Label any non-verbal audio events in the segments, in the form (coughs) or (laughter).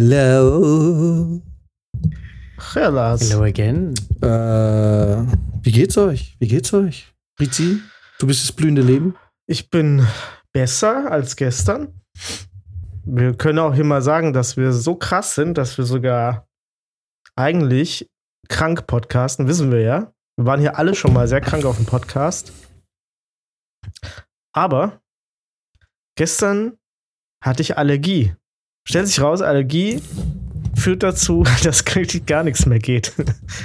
Hello. Lars. Hello again. Äh, wie geht's euch? Wie geht's euch? Rizzi, du bist das blühende Leben? Ich bin besser als gestern. Wir können auch hier mal sagen, dass wir so krass sind, dass wir sogar eigentlich krank podcasten, wissen wir ja. Wir waren hier alle schon mal sehr krank auf dem Podcast. Aber gestern hatte ich Allergie. Stellt sich raus, Allergie führt dazu, (laughs) dass wirklich gar nichts mehr geht.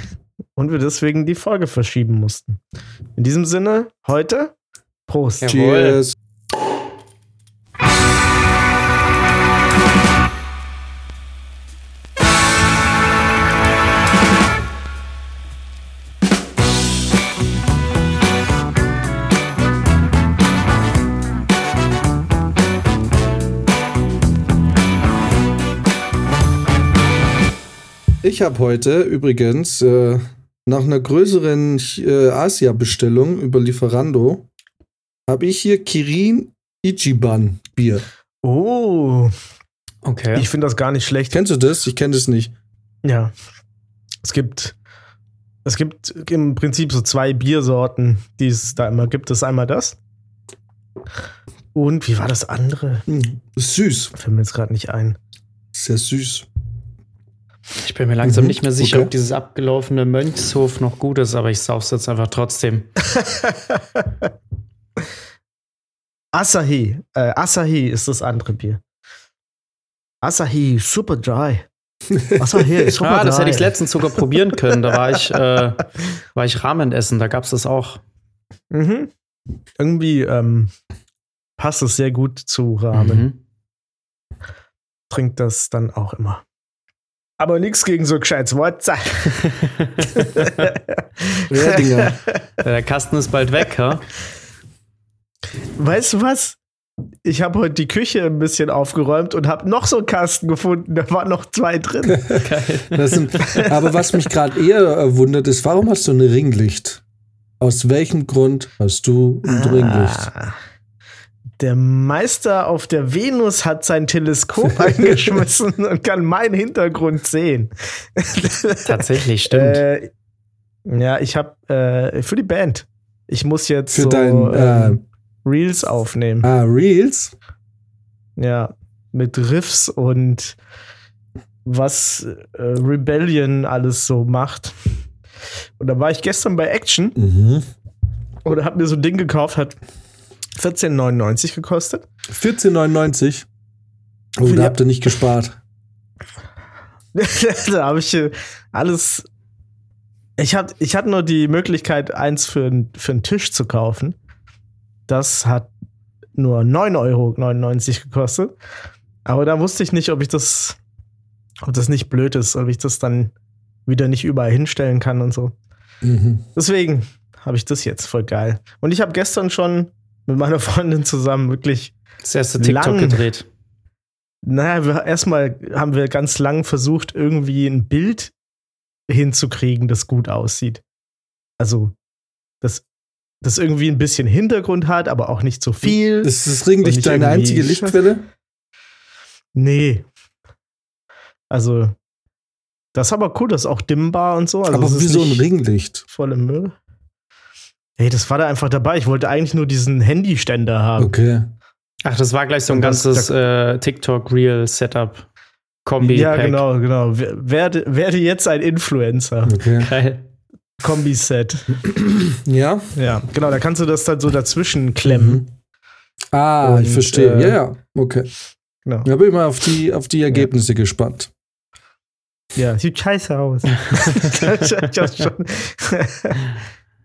(laughs) Und wir deswegen die Folge verschieben mussten. In diesem Sinne, heute, Prost. Ja. Cheers. Ich habe heute übrigens äh, nach einer größeren äh, Asia-Bestellung über Lieferando habe ich hier Kirin Ichiban Bier. Oh, Okay. ich finde das gar nicht schlecht. Kennst du das? Ich kenne das nicht. Ja. Es gibt, es gibt im Prinzip so zwei Biersorten, die es da immer gibt. Das ist einmal das. Und wie war das andere? Hm, süß. Fällt mir jetzt gerade nicht ein. Sehr süß. Ich bin mir langsam Mhm, nicht mehr sicher, okay. ob dieses abgelaufene Mönchshof noch gut ist, aber ich sauf's jetzt einfach trotzdem. (laughs) Asahi. Äh, Asahi ist das andere Bier. Asahi, super dry. Asahi, (laughs) super Ah, das dry. hätte ich letztens sogar probieren können. Da war ich, (laughs) äh, war ich Ramen essen, da gab's das auch. Mhm. Irgendwie ähm, passt es sehr gut zu Ramen. Mhm. Trinkt das dann auch immer. Aber nichts gegen so gescheites Wort. (laughs) Ja, Dinger. (laughs) Der Kasten ist bald weg, ja? Weißt du was? Ich habe heute die Küche ein bisschen aufgeräumt und habe noch so einen Kasten gefunden. Da waren noch zwei drin. (laughs) Geil. Das sind, aber was mich gerade eher äh, wundert, ist, warum hast du ein Ringlicht? Aus welchem Grund hast du ein Ringlicht? Der Meister auf der Venus hat sein Teleskop (laughs) eingeschmissen und kann meinen Hintergrund sehen. Tatsächlich, stimmt. Äh, ja, ich habe äh, für die Band. Ich muss jetzt Für so, dein, äh, ähm, Reels aufnehmen. Ah, Reels? Ja, mit Riffs und was äh, Rebellion alles so macht. Und da war ich gestern bei Action Mhm. und hab mir so ein Ding gekauft, hat 14,99 gekostet. 14,99. Oh, da habt ihr nicht gespart. (laughs) da habe ich äh, alles. Ich, hab, ich hatte nur die Möglichkeit, eins für, für einen Tisch zu kaufen. Das hat nur 9,99 Euro gekostet. Aber da wusste ich nicht, ob ich das, ob das nicht blöd ist, ob ich das dann wieder nicht überall hinstellen kann und so. Mhm. Deswegen habe ich das jetzt voll geil. Und ich habe gestern schon mit meiner Freundin zusammen wirklich Das erste TikTok lang. gedreht. naja, wir, erstmal haben wir ganz lang versucht, irgendwie ein Bild hinzukriegen, das gut aussieht. Also, das, das irgendwie ein bisschen Hintergrund hat, aber auch nicht so viel. Ist das Ringlicht deine einzige Lichtquelle? nee. Also, das ist aber cool, das ist auch dimmbar und so. Also aber wie so ein Ringlicht. Volle Müll. Hey, das war da einfach dabei. Ich wollte eigentlich nur diesen Handyständer haben. Okay. Ach, das war gleich so ein das- ganzes äh, TikTok-Real-Setup. Kombi. ja, genau, genau. Wer- Werde, werde jetzt ein Influencer. Okay. Geil. Kombi-Set. (clears throat) Ja. Ja, genau, da kannst du das dann so dazwischen klemmen. Ah, ich Und, verstehe. äh, ja, ja. Okay. Genau. Da bin ich mal auf die, auf die Ergebnisse gespannt. Ja, sieht scheiße aus. (laughs) (laughs) Ich hab schon- (laughs)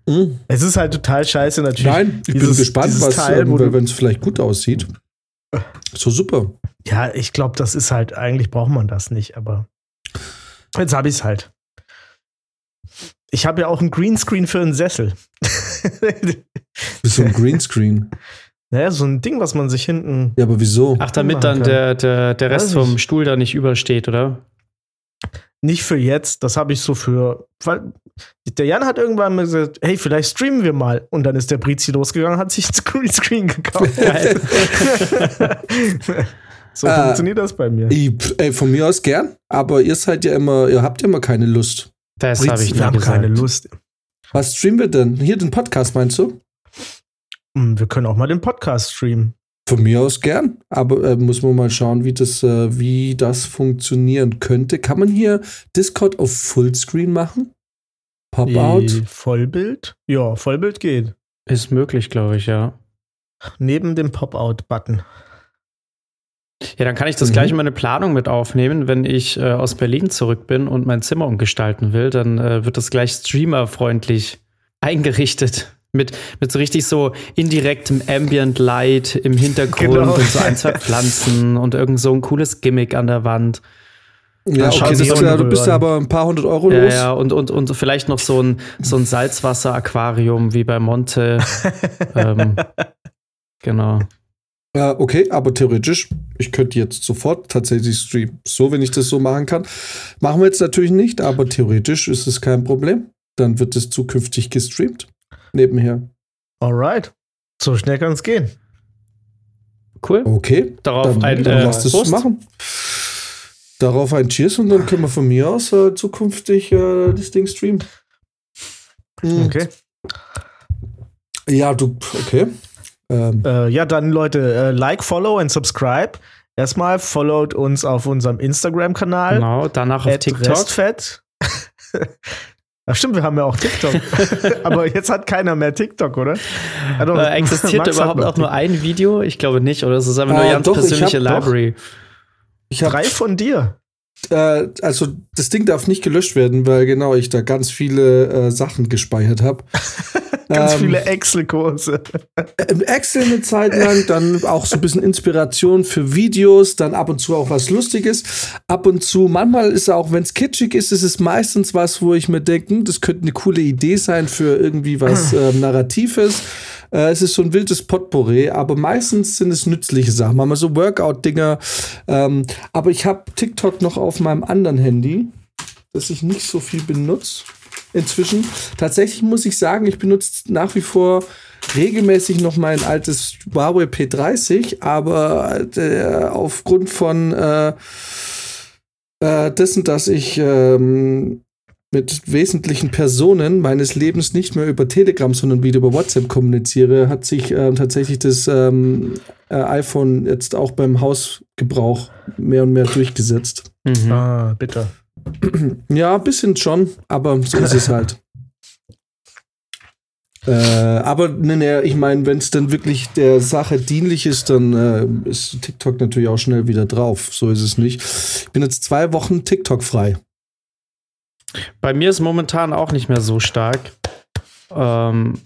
Mhm. es ist halt total scheiße natürlich. Nein, ich bin Dieses- gespannt, dieses was, Teil, ähm, wenn es vielleicht gut aussieht. So super. Ja, ich glaube, das ist halt, eigentlich braucht man das nicht, aber jetzt habe ich es halt. Ich habe ja auch ein Greenscreen für einen Sessel. So ein Greenscreen. (laughs) naja, so ein Ding, was man sich hinten. Ja, aber wieso? Ach, damit dann der, der, der Rest vom. Stuhl da nicht übersteht, oder? Nicht für jetzt, das habe ich so für. Weil der Jan hat irgendwann mal gesagt: Hey, vielleicht streamen wir mal. Und dann ist der Brizi losgegangen, hat sich ein Greenscreen gekauft. (laughs) So Äh, funktioniert das bei mir. Ich, ey, von mir aus gern, aber ihr seid ja immer, ihr habt ja immer keine Lust. Das habe ich wir nie haben gesagt. keine Lust. Was streamen wir denn? Hier den Podcast, meinst du? Hm, Wir können auch mal den Podcast streamen. Von mir aus gern, aber äh, muss man mal schauen, wie das, äh, wie das funktionieren könnte. Kann man hier Discord auf Fullscreen machen? Pop-out? Die Vollbild? Ja, Vollbild geht. Ist möglich, glaube ich, ja. Neben dem Pop-out-Button. Ja, dann kann ich das Mhm. gleich in meine Planung mit aufnehmen. Wenn ich äh, aus Berlin zurück bin und mein Zimmer umgestalten will, dann äh, wird das gleich streamerfreundlich eingerichtet. Mit, mit so richtig so indirektem Ambient Light im Hintergrund Genau. und so ein, zwei Pflanzen und irgend so ein cooles Gimmick an der Wand. Ja, okay, sich ja, du bist ja aber ein paar hundert Euro Ja, los. ja, und, und, und vielleicht noch so ein, so ein Salzwasser-Aquarium wie bei Monte. (laughs) ähm, genau. Ja, okay, aber theoretisch, ich könnte jetzt sofort tatsächlich streamen. So, wenn ich das so machen kann. Machen wir jetzt natürlich nicht, aber theoretisch ist es kein Problem. Dann wird es zukünftig gestreamt. Nebenher. Alright. So schnell kann es gehen. Cool. Okay, Darauf dann, ein dann äh, lass das Prost. machen. Darauf ein Cheers und dann können wir von mir aus äh, zukünftig äh, das Ding streamen. Mhm. Okay. Ja, du, okay. Ähm, Äh, ja, dann Leute, äh, like, follow und subscribe. Erstmal followt uns auf unserem Instagram-Kanal. Genau, danach auf TikTok. Restfett. (laughs) Ach stimmt, wir haben ja auch TikTok. (laughs) Aber jetzt hat keiner mehr TikTok, oder? Ah, doch, Äh, existiert überhaupt auch nur ein Video? Ich glaube nicht, oder? Es ist einfach nur Äh, ganz doch, ich persönliche doch. Library. ich habe Drei von dir. Äh, also das Ding darf nicht gelöscht werden, weil genau ich da ganz viele äh, Sachen gespeichert habe. (laughs) Ganz Ähm, viele Excel-Kurse. Im Excel eine Zeit lang, dann auch so ein bisschen Inspiration für Videos, dann ab und zu auch was Lustiges. Ab und zu, manchmal ist auch, wenn es kitschig ist, ist es meistens was, wo ich mir denke, hm, das könnte eine coole Idee sein für irgendwie was (laughs) ähm, Narratives. Äh, es ist so ein wildes Potpourri, aber meistens sind es nützliche Sachen. Manchmal so Workout-Dinger. Ähm, aber ich habe TikTok noch auf meinem anderen Handy, das ich nicht so viel benutze inzwischen. Tatsächlich muss ich sagen, ich benutze nach wie vor regelmäßig noch mein altes Huawei P30, aber äh, aufgrund von äh, äh, dessen, dass ich ähm, mit wesentlichen Personen meines Lebens nicht mehr über Telegram, sondern wieder über WhatsApp kommuniziere, hat sich ähm, tatsächlich das ähm, äh, iPhone jetzt auch beim Hausgebrauch mehr und mehr durchgesetzt. Mhm. Ah, bitte. Ja, ein bisschen schon, aber so ist es halt. (laughs) Äh, aber ne, ne, ich meine, wenn es dann wirklich der Sache dienlich ist, dann äh, ist TikTok natürlich auch schnell wieder drauf. So ist es nicht. Ich bin jetzt zwei Wochen TikTok frei. Bei mir ist momentan auch nicht mehr so stark. Ähm,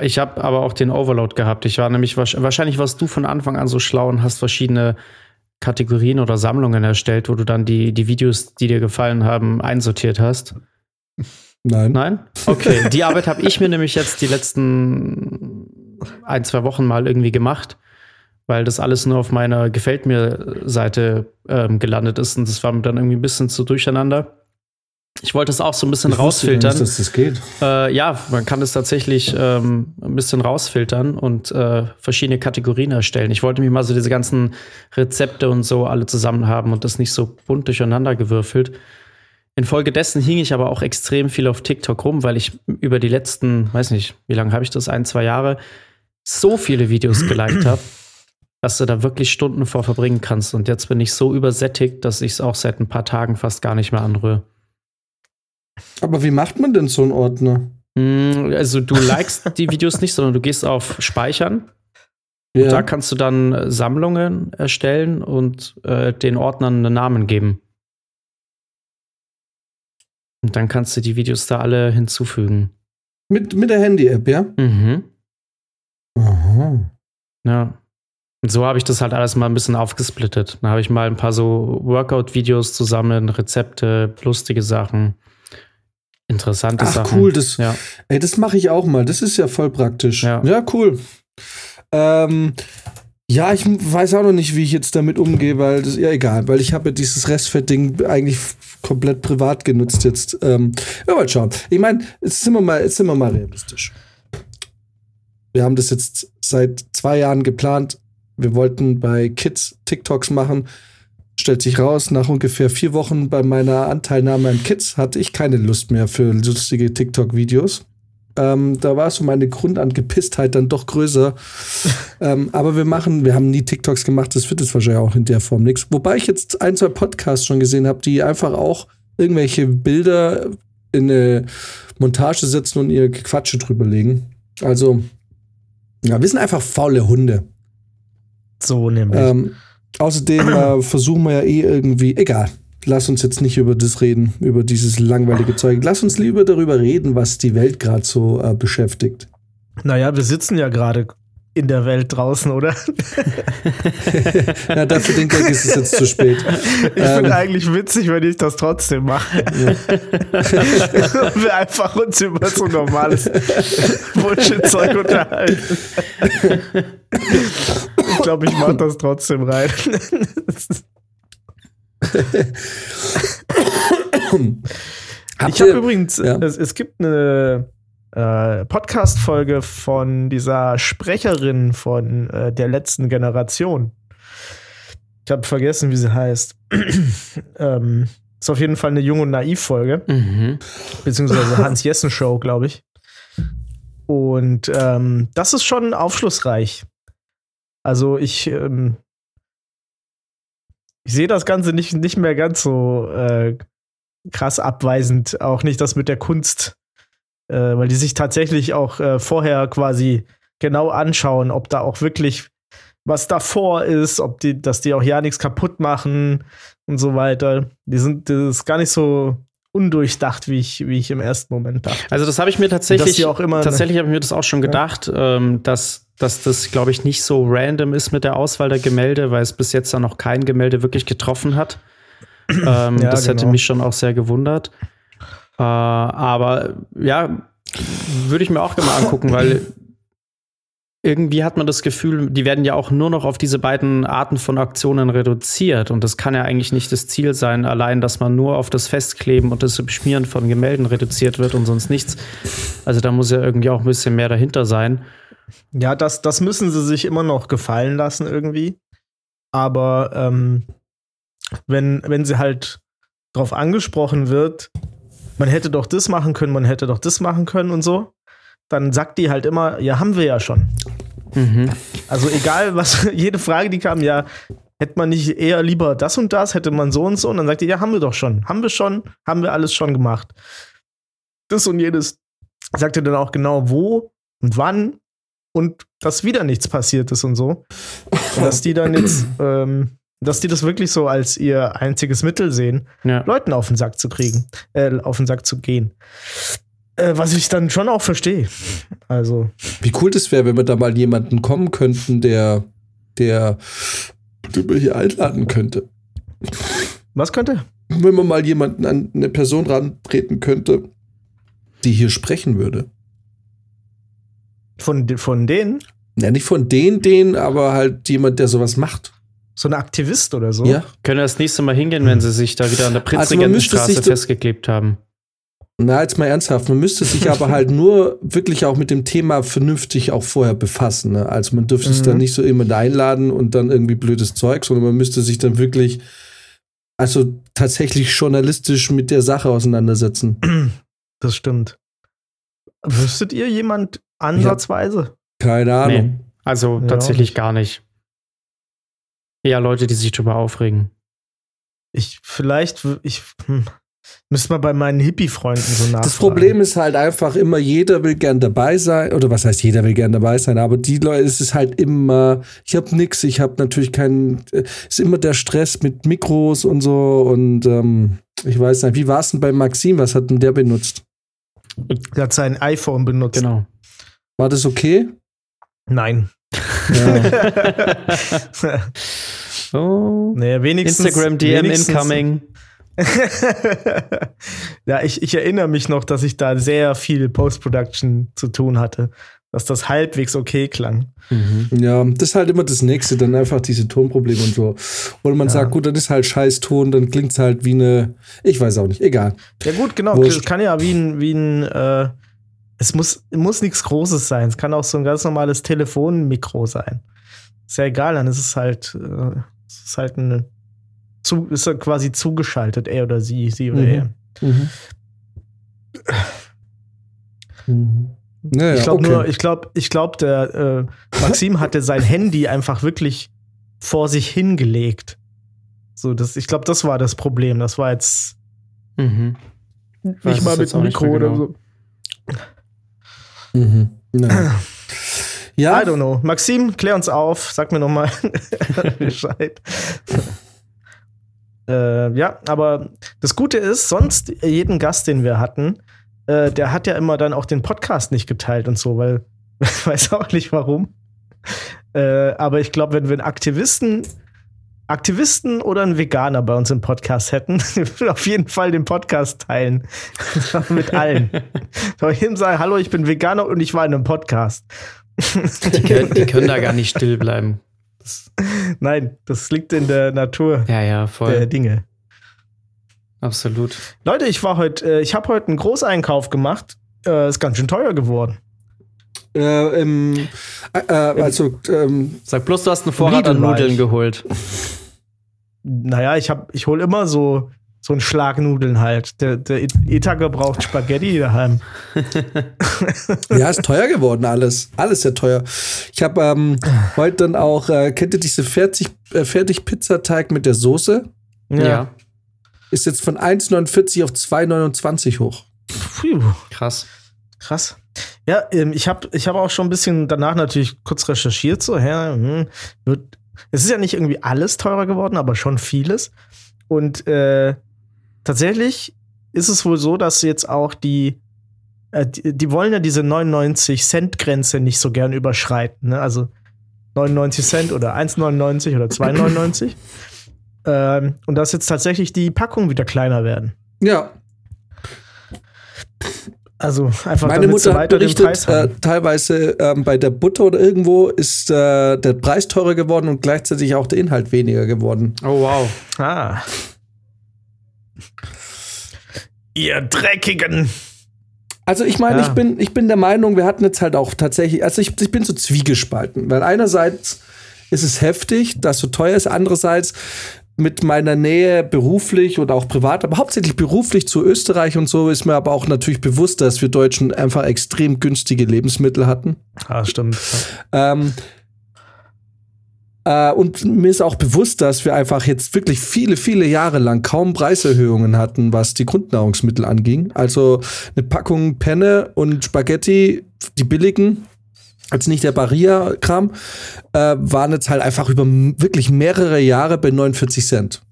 ich habe aber auch den Overload gehabt. Ich war nämlich wahrsch- wahrscheinlich warst du von Anfang an so schlau und hast verschiedene Kategorien oder Sammlungen erstellt, wo du dann die, die Videos, die dir gefallen haben, einsortiert hast. Nein. Nein? Okay, die Arbeit habe ich mir nämlich jetzt die letzten ein, zwei Wochen mal irgendwie gemacht, weil das alles nur auf meiner Gefällt mir Seite ähm, gelandet ist und das war mir dann irgendwie ein bisschen zu durcheinander. Ich wollte es auch so ein bisschen Ich rausfiltern. Nicht, dass das geht. Äh, ja, man kann es tatsächlich ähm, ein bisschen rausfiltern und äh, verschiedene Kategorien erstellen. Ich wollte mich mal so diese ganzen Rezepte und so alle zusammen haben und das nicht so bunt durcheinander gewürfelt. Infolgedessen hing ich aber auch extrem viel auf TikTok rum, weil ich über die letzten, weiß nicht, wie lange habe ich das, ein, zwei Jahre, so viele Videos geliked habe, dass du da wirklich Stunden vor verbringen kannst. Und jetzt bin ich so übersättigt, dass ich es auch seit ein paar Tagen fast gar nicht mehr anrühre. Aber wie macht man denn so einen Ordner? Mm, Also du (laughs) likest die Videos nicht, sondern du gehst auf Speichern. Ja. Da kannst du dann äh, Sammlungen erstellen und äh, den Ordnern einen Namen geben. Und dann kannst du die Videos da alle hinzufügen. mit, mit der Handy-App, ja? Mhm. Aha. Ja. Und so habe ich das halt alles mal ein bisschen aufgesplittet. Dann habe ich mal ein paar so Workout-Videos zusammen, Rezepte, lustige Sachen, interessante Ach, Sachen. cool, das, Ja. Ey, das mache ich auch mal. Das ist ja voll praktisch. Ja. cool. Ähm, ja, ich weiß auch noch nicht, wie ich jetzt damit umgehe, weil das ja egal, weil ich habe ja dieses Restfett-Ding eigentlich komplett privat genutzt jetzt. Ähm, ja, mal schauen. Ich meine, jetzt sind wir mal, jetzt sind wir mal realistisch. Wir haben das jetzt seit zwei Jahren geplant. wir wollten bei Kids TikToks machen. Stellt sich raus, nach ungefähr vier Wochen bei meiner Anteilnahme an Kids hatte ich keine Lust mehr für lustige TikTok-Videos. Ähm, da war so meine Grundangepisstheit dann doch größer. (laughs) ähm, aber wir machen, wir haben nie TikToks gemacht, das wird es wahrscheinlich auch in der Form nichts. Wobei ich jetzt ein, zwei Podcasts schon gesehen habe, die einfach auch irgendwelche Bilder in eine Montage setzen und ihr Quatsche drüber legen. Also, ja, wir sind einfach faule Hunde. So nämlich. Ähm, außerdem äh, versuchen wir ja eh irgendwie, egal, lass uns jetzt nicht über das reden, über dieses langweilige Zeug. Lass uns lieber darüber reden, was die Welt gerade so äh, beschäftigt. Naja, wir sitzen ja gerade in der Welt draußen, oder? (laughs) ja, dafür den Gag ist es jetzt zu spät. Ich ähm, finde eigentlich witzig, wenn ich das trotzdem mache. Ja. (laughs) wir einfach uns über so normales Bullshit-Zeug unterhalten. (laughs) ich glaube, ich mache das trotzdem rein. (laughs) ich habe übrigens, ja? es, es, gibt eine äh, Podcast-Folge von dieser Sprecherin von äh, der letzten Generation. Ich habe vergessen, wie sie heißt. (clears throat) ähm, ist auf jeden Fall eine Jung- und Naiv-Folge. Mhm. Beziehungsweise (laughs) Hans-Jessen-Show, glaube ich. Und ähm, das ist schon aufschlussreich. Also ich, ähm, ich sehe das Ganze nicht, nicht mehr ganz so äh, krass abweisend. Auch nicht das mit der Kunst äh, weil die sich tatsächlich auch äh, vorher quasi genau anschauen, ob da auch wirklich was davor ist, ob die, dass die auch ja nichts kaputt machen und so weiter. Die sind, das ist gar nicht so undurchdacht, wie ich, wie ich im ersten Moment dachte. Also das habe ich mir tatsächlich, auch immer tatsächlich habe ich mir das auch schon gedacht, ja. ähm, dass, dass das, glaube ich, nicht so random ist mit der Auswahl der Gemälde, weil es bis jetzt da noch kein Gemälde wirklich getroffen hat. (clears throat) ähm, ja, das genau. hätte mich schon auch sehr gewundert. Äh, aber ja, würde ich mir auch gerne mal angucken, weil irgendwie hat man das Gefühl, die werden ja auch nur noch auf diese beiden Arten von Aktionen reduziert. Und das kann ja eigentlich nicht das Ziel sein, allein, dass man nur auf das Festkleben und das Beschmieren von Gemälden reduziert wird und sonst nichts. Also da muss ja irgendwie auch ein bisschen mehr dahinter sein. Ja, das, das müssen sie sich immer noch gefallen lassen irgendwie. Aber ähm, wenn, wenn sie halt drauf angesprochen wird, man hätte doch das machen können, man hätte doch das machen können und so, dann sagt die halt immer, ja, haben wir ja schon. Mhm. Also egal, was, (laughs) jede Frage, die kam, ja, hätte man nicht eher lieber das und das, hätte man so und so, und dann sagt die, ja, haben wir doch schon, haben wir schon, haben wir alles schon gemacht. Das und jedes sagt ihr dann auch genau wo und wann und dass wieder nichts passiert ist und so. Und (laughs) dass die dann jetzt ähm, dass die das wirklich so als ihr einziges Mittel sehen, ja. Leuten auf den Sack zu kriegen, äh, auf den Sack zu gehen. Äh, was ich dann schon auch verstehe. Also. Wie cool das wäre, wenn wir da mal jemanden kommen könnten, der, der, den wir hier einladen könnte. Was könnte? Wenn man mal jemanden an eine Person rantreten könnte, die hier sprechen würde. Von, von denen? Ja, nicht von denen, denen, aber halt jemand, der sowas macht so ein Aktivist oder so. Ja. Können das nächste Mal hingehen, wenn sie sich da wieder an der Prinzregentenstraße also festgeklebt haben? Na, jetzt mal ernsthaft. Man müsste sich aber halt nur wirklich auch mit dem Thema vernünftig auch vorher befassen. Ne? Also man dürfte mhm. es dann nicht so immer einladen und dann irgendwie blödes Zeug, sondern man müsste sich dann wirklich, also tatsächlich journalistisch mit der Sache auseinandersetzen. Das stimmt. Wüsstet ihr jemand ansatzweise? Keine Ahnung. Nee, also ja, tatsächlich gar nicht. Ja, Leute, die sich darüber aufregen. Ich, vielleicht, ich, hm, müsste mal bei meinen Hippie-Freunden so nachfragen. Das Problem ist halt einfach immer, jeder will gern dabei sein, oder was heißt, jeder will gern dabei sein, aber die Leute, es ist halt immer, ich habe nix, ich habe natürlich keinen, es ist immer der Stress mit Mikros und so und ähm, ich weiß nicht, wie war es denn bei Maxim, was hat denn der benutzt? Der hat sein iPhone benutzt. Genau. War das okay? Nein. Ja. (laughs) oh. Naja, wenigstens. Instagram DM wenigstens, incoming. (laughs) ja, ich, ich erinnere mich noch, dass ich da sehr viel Post-Production zu tun hatte. Dass das halbwegs okay klang. Mhm. Ja, das ist halt immer das Nächste, dann einfach diese Tonprobleme und so. Oder man ja. sagt, gut, dann ist halt scheiß Ton, dann klingt es halt wie eine, ich weiß auch nicht, egal. Ja, gut, genau. Es kann ja wie ein, wie ein äh, es muss, muss nichts Großes sein. Es kann auch so ein ganz normales Telefonmikro sein. ist ja egal, dann ist es halt, äh, es ist halt ein, zu, ist er quasi zugeschaltet, er oder sie, sie oder Mhm. er. Mhm. Mhm. Naja, ich glaube okay. nur, ich glaube, ich glaube, der äh, Maxim hatte sein Handy einfach wirklich vor sich hingelegt. So, das, ich glaube, das war das Problem. Das war jetzt Mhm. Nicht mal jetzt mit nicht Mikro mehr oder genau. so. Mhm. Naja. (clears throat) Ja, I don't know. Maxim, klär uns auf. Sag mir noch mal (laughs) Bescheid. (laughs) äh, ja, aber das Gute ist, sonst jeden Gast, den wir hatten, äh, der hat ja immer dann auch den Podcast nicht geteilt und so, weil ich (laughs) weiß auch nicht warum. Äh, aber ich glaube, wenn wir einen Aktivisten, Aktivisten oder einen Veganer bei uns im Podcast hätten, (laughs) würde auf jeden Fall den Podcast teilen. (laughs) Mit allen. Soll ich ihm sagen, hallo, ich bin Veganer und ich war in einem Podcast. Die, können, die können da gar nicht still bleiben. Das, Nein, das liegt in der Natur ja, ja, der voll. Dinge. Absolut. Leute, ich war heute, äh, ich habe heute einen Großeinkauf gemacht. Äh, ist ganz schön teuer geworden. Äh, im, äh, äh, also ähm, Sag bloß, du hast einen Vorrat an. Nudeln geholt. Naja, ich hab, ich hole immer so so einen Schlag Nudeln halt. Der, der Etager braucht Spaghetti daheim. (laughs) ja, ist teuer geworden alles. Alles sehr teuer. Ich habe ähm, heute dann auch, äh, kennt ihr diese fertig, äh, fertig Pizzateig mit der Soße? Ja. Ist jetzt von 1,49 auf 2,29 hoch. Puh, krass. krass. Ja, ähm, ich habe ich hab auch schon ein bisschen danach natürlich kurz recherchiert. So, hä, hm, wird, es ist ja nicht irgendwie alles teurer geworden, aber schon vieles. Und äh, tatsächlich ist es wohl so, dass jetzt auch die, äh, die, die wollen ja diese 99 Cent Grenze nicht so gern überschreiten. Ne? Also 99 Cent oder 1,99 oder 2,99. (clears throat) ähm, und dass jetzt tatsächlich die Packungen wieder kleiner werden. Ja, Also einfach meine Mutter hat berichtet, äh, teilweise ähm, bei der Butter oder irgendwo ist äh, der Preis teurer geworden und gleichzeitig auch der Inhalt weniger geworden. Oh, wow. Ah. Ihr Dreckigen. Also ich meine, Ja. ich, bin, ich bin der Meinung, wir hatten jetzt halt auch tatsächlich, also ich, ich bin so zwiegespalten, weil einerseits ist es heftig, dass so teuer ist, andererseits mit meiner Nähe beruflich oder auch privat, aber hauptsächlich beruflich zu Österreich und so ist mir aber auch natürlich bewusst, dass wir Deutschen einfach extrem günstige Lebensmittel hatten. Ah, stimmt. Ähm, äh, und mir ist auch bewusst, dass wir einfach jetzt wirklich viele, viele Jahre lang kaum Preiserhöhungen hatten, was die Grundnahrungsmittel anging. Also eine Packung Penne und Spaghetti, die billigen, als nicht der Barilla-Kram, äh, waren jetzt halt einfach über wirklich mehrere Jahre bei 49 Cent.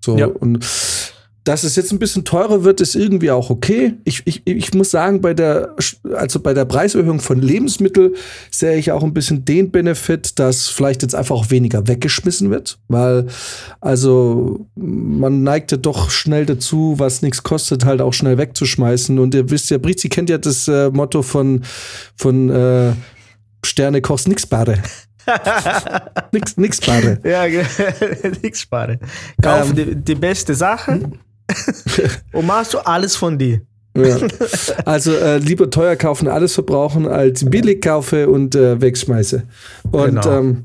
So, Ja. und dass es jetzt ein bisschen teurer wird, ist irgendwie auch okay. Ich, ich, ich muss sagen, bei der, also bei der Preiserhöhung von Lebensmitteln sehe ich auch ein bisschen den Benefit, dass vielleicht jetzt einfach auch weniger weggeschmissen wird, weil also man neigt ja doch schnell dazu, was nichts kostet, halt auch schnell wegzuschmeißen. Und ihr wisst ja, Brizi kennt ja das äh, Motto von, von äh, Sterne kochst nix bade. (laughs) nix, nix bade. Ja, (laughs) nix sparen. Kauf Ähm. die, die beste Sache (laughs) und machst du alles von dir. Ja. Also äh, lieber teuer kaufen, alles verbrauchen, als billig kaufe und äh, wegschmeiße. Und Genau. ähm,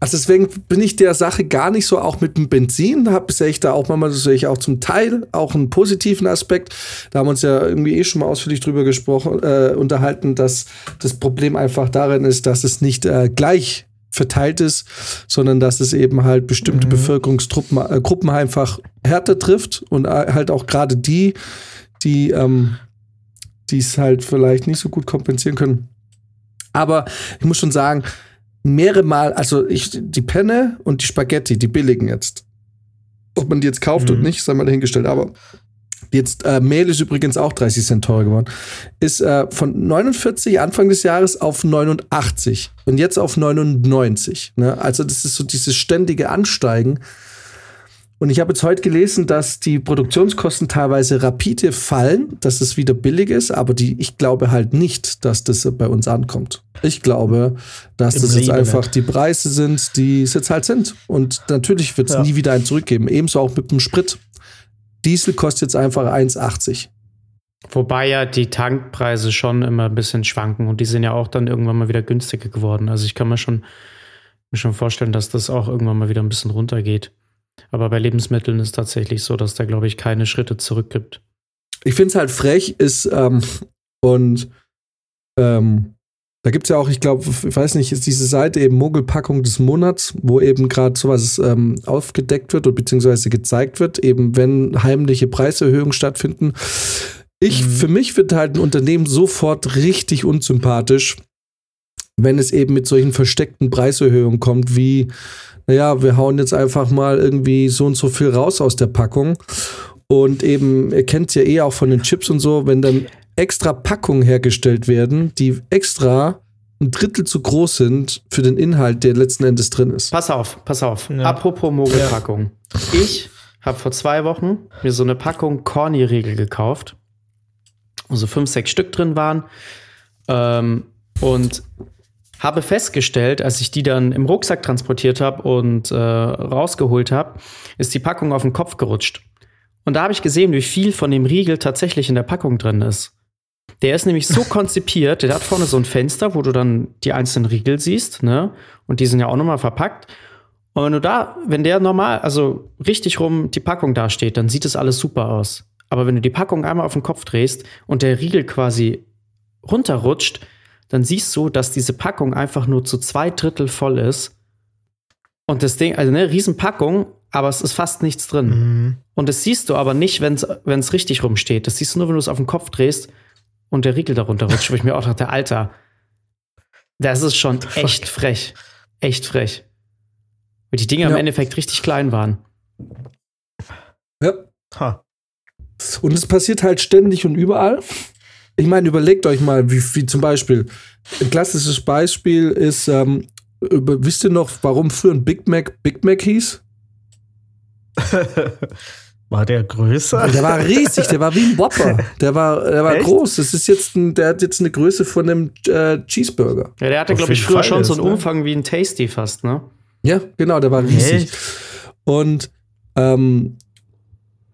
also deswegen bin ich der Sache gar nicht so, auch mit dem Benzin, hab, sehe ich da auch manchmal, sehe ich auch zum Teil auch einen positiven Aspekt. Da haben wir uns ja irgendwie eh schon mal ausführlich drüber gesprochen, äh, unterhalten, dass das Problem einfach darin ist, dass es nicht äh, gleich verteilt ist, sondern dass es eben halt bestimmte Bevölkerungsgruppen äh, Gruppen einfach härter trifft und äh, halt auch gerade die, die ähm, die es halt vielleicht nicht so gut kompensieren können. Aber ich muss schon sagen, mehrere Mal, also ich, die Penne und die Spaghetti, die billigen jetzt. Ob man die jetzt kauft Mhm. und nicht, sei mal dahingestellt. Aber jetzt, äh, Mehl ist übrigens auch 30 Cent teurer geworden. Ist äh, von 49 Anfang des Jahres auf 89 und jetzt auf 99. Ne? Also das ist so dieses ständige Ansteigen. Und ich habe jetzt heute gelesen, dass die Produktionskosten teilweise rapide fallen, dass es wieder billig ist, aber die, ich glaube halt nicht, dass das bei uns ankommt. Ich glaube, dass Im das jetzt einfach die Preise sind, die es jetzt halt sind. Und natürlich wird es Ja. nie wieder einen zurückgeben. Ebenso auch mit dem Sprit. Diesel kostet jetzt einfach 1,80. Wobei ja die Tankpreise schon immer ein bisschen schwanken und die sind ja auch dann irgendwann mal wieder günstiger geworden. Also ich kann mir schon, mir schon vorstellen, dass das auch irgendwann mal wieder ein bisschen runtergeht. Aber bei Lebensmitteln ist tatsächlich so, dass da, glaube ich, keine Schritte zurück gibt. Ich finde es halt frech, ist, ähm, und ähm, da gibt es ja auch, ich glaube, ich weiß nicht, ist diese Seite eben Mogelpackung des Monats, wo eben gerade sowas ähm, aufgedeckt wird oder beziehungsweise gezeigt wird, eben wenn heimliche Preiserhöhungen stattfinden. Ich, mhm. für mich wird halt ein Unternehmen sofort richtig unsympathisch, wenn es eben mit solchen versteckten Preiserhöhungen kommt, wie, naja, wir hauen jetzt einfach mal irgendwie so und so viel raus aus der Packung. Und eben, ihr kennt es ja eh auch von den Chips und so, wenn dann extra Packungen hergestellt werden, die extra ein Drittel zu groß sind für den Inhalt, der letzten Endes drin ist. Pass auf, pass auf. Ja. Apropos Mogelpackung. Ja. Ich habe vor zwei Wochen mir so eine Packung Corny-Riegel gekauft, wo so fünf, sechs Stück drin waren. Ähm, und habe festgestellt, als ich die dann im Rucksack transportiert habe und äh, rausgeholt habe, ist die Packung auf den Kopf gerutscht. Und da habe ich gesehen, wie viel von dem Riegel tatsächlich in der Packung drin ist. Der ist nämlich so konzipiert, der hat vorne so ein Fenster, wo du dann die einzelnen Riegel siehst, ne? Und die sind ja auch nochmal verpackt. Und wenn du da, wenn der normal, also richtig rum die Packung dasteht, dann sieht es alles super aus. Aber wenn du die Packung einmal auf den Kopf drehst und der Riegel quasi runterrutscht, dann siehst du, dass diese Packung einfach nur zu zwei Drittel voll ist. Und das Ding, also eine Riesenpackung, aber es ist fast nichts drin. Mhm. Und das siehst du aber nicht, wenn es richtig rumsteht. Das siehst du nur, wenn du es auf den Kopf drehst und der Riegel darunter rutscht, wo ich mir auch dachte, Alter, das ist schon echt frech. Echt frech. Weil die Dinge ja. im Endeffekt richtig klein waren. Ja. Ha. Und es passiert halt ständig und überall. Ich meine, überlegt euch mal, wie, wie zum Beispiel, ein klassisches Beispiel ist, ähm, über, wisst ihr noch, warum früher ein Big Mac Big Mac hieß? (laughs) War der größer? Der war riesig, der war wie ein Whopper. Der war, der war groß. Das ist jetzt ein, der hat jetzt eine Größe von einem äh, Cheeseburger. Ja, der hatte, glaube ich, früher Fall schon so einen ne? Umfang wie ein Tasty fast, ne? Ja, genau, der war riesig. Echt? Und, ähm,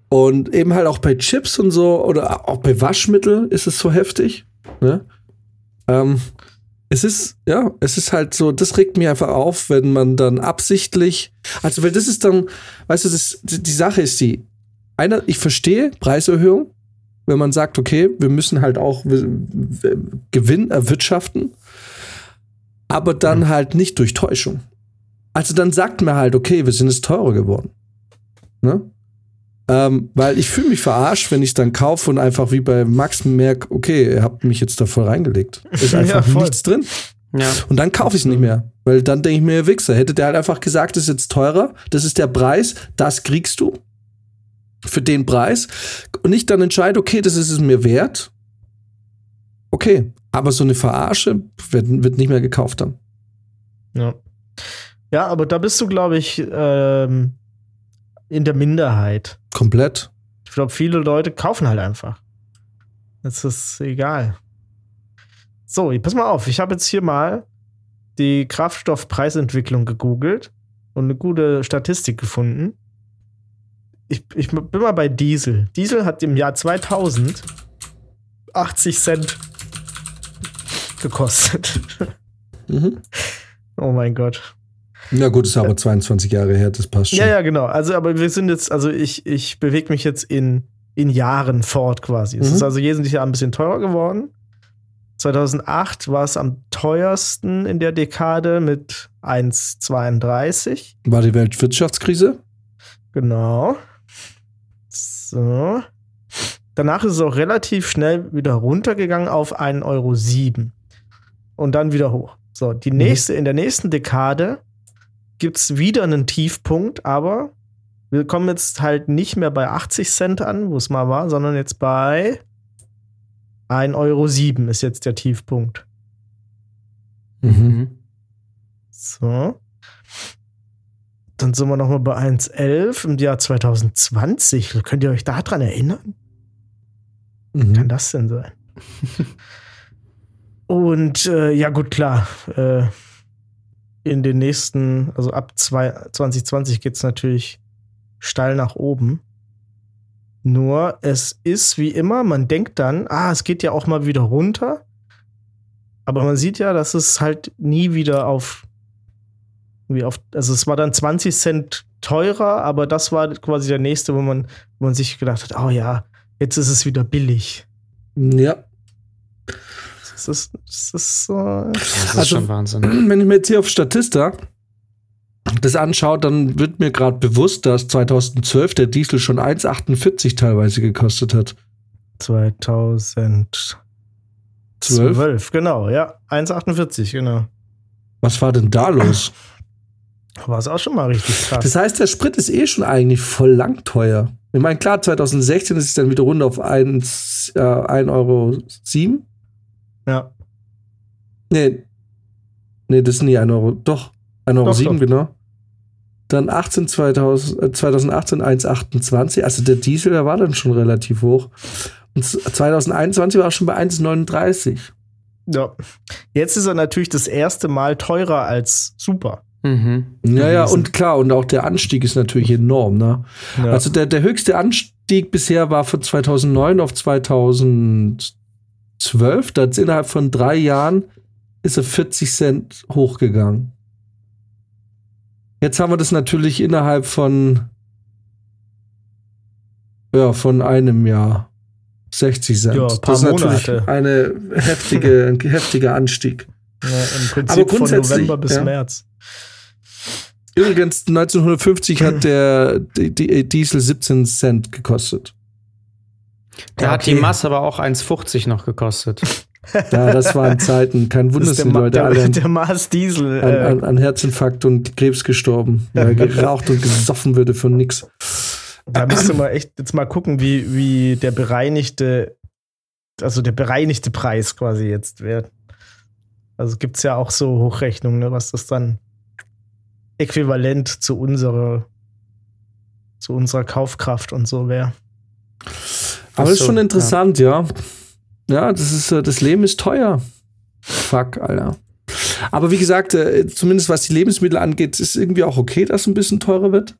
und eben halt auch bei Chips und so oder auch bei Waschmittel ist es so heftig. Ne? Ähm, es ist, ja, es ist halt so, das regt mich einfach auf, wenn man dann absichtlich, also, weil das ist dann, weißt du, das, die Sache ist die, einer, ich verstehe Preiserhöhung, wenn man sagt, okay, wir müssen halt auch Gewinn erwirtschaften, aber dann mhm. halt nicht durch Täuschung. Also dann sagt mir halt, okay, wir sind jetzt teurer geworden. Ne? Ähm, weil ich fühle mich verarscht, wenn ich es dann kaufe und einfach wie bei Max merke, okay, ihr habt mich jetzt da voll reingelegt. Ist (laughs) einfach ja, nichts drin. Ja. Und dann kaufe ich es nicht mehr. Weil dann denke ich mir, Wichser, hätte der halt einfach gesagt, das ist jetzt teurer, das ist der Preis, das kriegst du für den Preis und ich dann entscheide, okay, das ist es mir wert. Okay, aber so eine Verarsche wird, wird nicht mehr gekauft dann. Ja. Ja, aber da bist du, glaube ich, ähm, in der Minderheit. Komplett. Ich glaube, viele Leute kaufen halt einfach. Das ist egal. So, pass mal auf, ich habe jetzt hier mal die Kraftstoffpreisentwicklung gegoogelt und eine gute Statistik gefunden ich, ich bin mal bei Diesel. Diesel hat im Jahr 2000 80 Cent gekostet. Mhm. Oh mein Gott. Na gut, ist aber 22 Jahre her, das passt schon. Ja, ja, genau. Also, aber wir sind jetzt, also ich, ich bewege mich jetzt in, in Jahren fort quasi. Es ist mhm. also jedes Jahr ein bisschen teurer geworden. 2008 war es am teuersten in der Dekade mit 1,32. War die Weltwirtschaftskrise? Genau. So. Danach ist es auch relativ schnell wieder runtergegangen auf 1,07 Euro. Und dann wieder hoch. So, die mhm. nächste, mhm. in der nächsten Dekade gibt es wieder einen Tiefpunkt, aber wir kommen jetzt halt nicht mehr bei 80 Cent an, wo es mal war, sondern jetzt bei 1,07 Euro ist jetzt der Tiefpunkt. Mhm. So. Dann sind wir nochmal bei 1,11 im Jahr 2020. Könnt ihr euch daran erinnern? Mhm. Kann das denn sein? (laughs) Und äh, ja, gut, klar. Äh, in den nächsten, also ab zwei, 2020 geht es natürlich steil nach oben. Nur es ist wie immer, man denkt dann, ah, es geht ja auch mal wieder runter. Aber man sieht ja, dass es halt nie wieder auf, wie auf, also es war dann 20 Cent teurer, aber das war quasi der nächste, wo man, wo man sich gedacht hat, oh ja, jetzt ist es wieder billig. Ja. Das ist, das ist so. Das ist Also, schon Wahnsinn. (clears throat) Wenn ich mir jetzt hier auf Statista das anschaue, dann wird mir gerade bewusst, dass 2012 der Diesel schon 1,48 teilweise gekostet hat. 2012, 12? genau, ja. 1,48, genau. Was war denn da los? (clears throat) War es auch schon mal richtig krass. Das heißt, der Sprit ist eh schon eigentlich voll lang teuer. Ich meine, klar, 2016 ist es dann wieder runter auf 1, äh, 1,07 Euro. ja. Nee. Nee, das ist nie 1 Euro. Doch, 1,07 Euro, Doch, doch. genau. Dann 18, 2000, äh, 2018 1,28. Also der Diesel, der war dann schon relativ hoch. Und 2021 war er schon bei 1,39. ja. Jetzt ist er natürlich das erste Mal teurer als Super. Mhm. Ja, ja, gewesen. und klar, und auch der Anstieg ist natürlich enorm, ne? Ja. Also der, der höchste Anstieg bisher war von 2009 auf 2012. Da hat's innerhalb von drei Jahren ist er 40 Cent hochgegangen. Jetzt haben wir das natürlich innerhalb von ja, von einem Jahr. 60 Cent. Ja, ein paar das ist natürlich Monate. eine heftige, ein heftiger Anstieg. ja, Im Prinzip Aber von grundsätzlich, November bis ja. März. Übrigens, 1950 hat der die, die Diesel 17 Cent gekostet. Da Ja, hat okay. die Masse aber auch 1,50 noch gekostet. Ja, das waren Zeiten. Kein Wunder, Das dass die der, Ma Leute der, alle (laughs) an, der Mars Diesel. an, Äh, an, an Herzinfarkt und Krebs gestorben, weil (laughs) geraucht und gesoffen würde von nix. Da müsste man echt jetzt mal gucken, wie, wie der bereinigte, also der bereinigte Preis quasi jetzt wäre. Also gibt es ja auch so Hochrechnungen, ne, was das dann äquivalent zu unserer, zu unserer Kaufkraft und so wäre. Aber das ist schon interessant, ja. Ja, das ist, äh, das Leben ist teuer. Fuck, Alter. Aber wie gesagt, äh, zumindest was die Lebensmittel angeht, ist irgendwie auch okay, dass es ein bisschen teurer wird.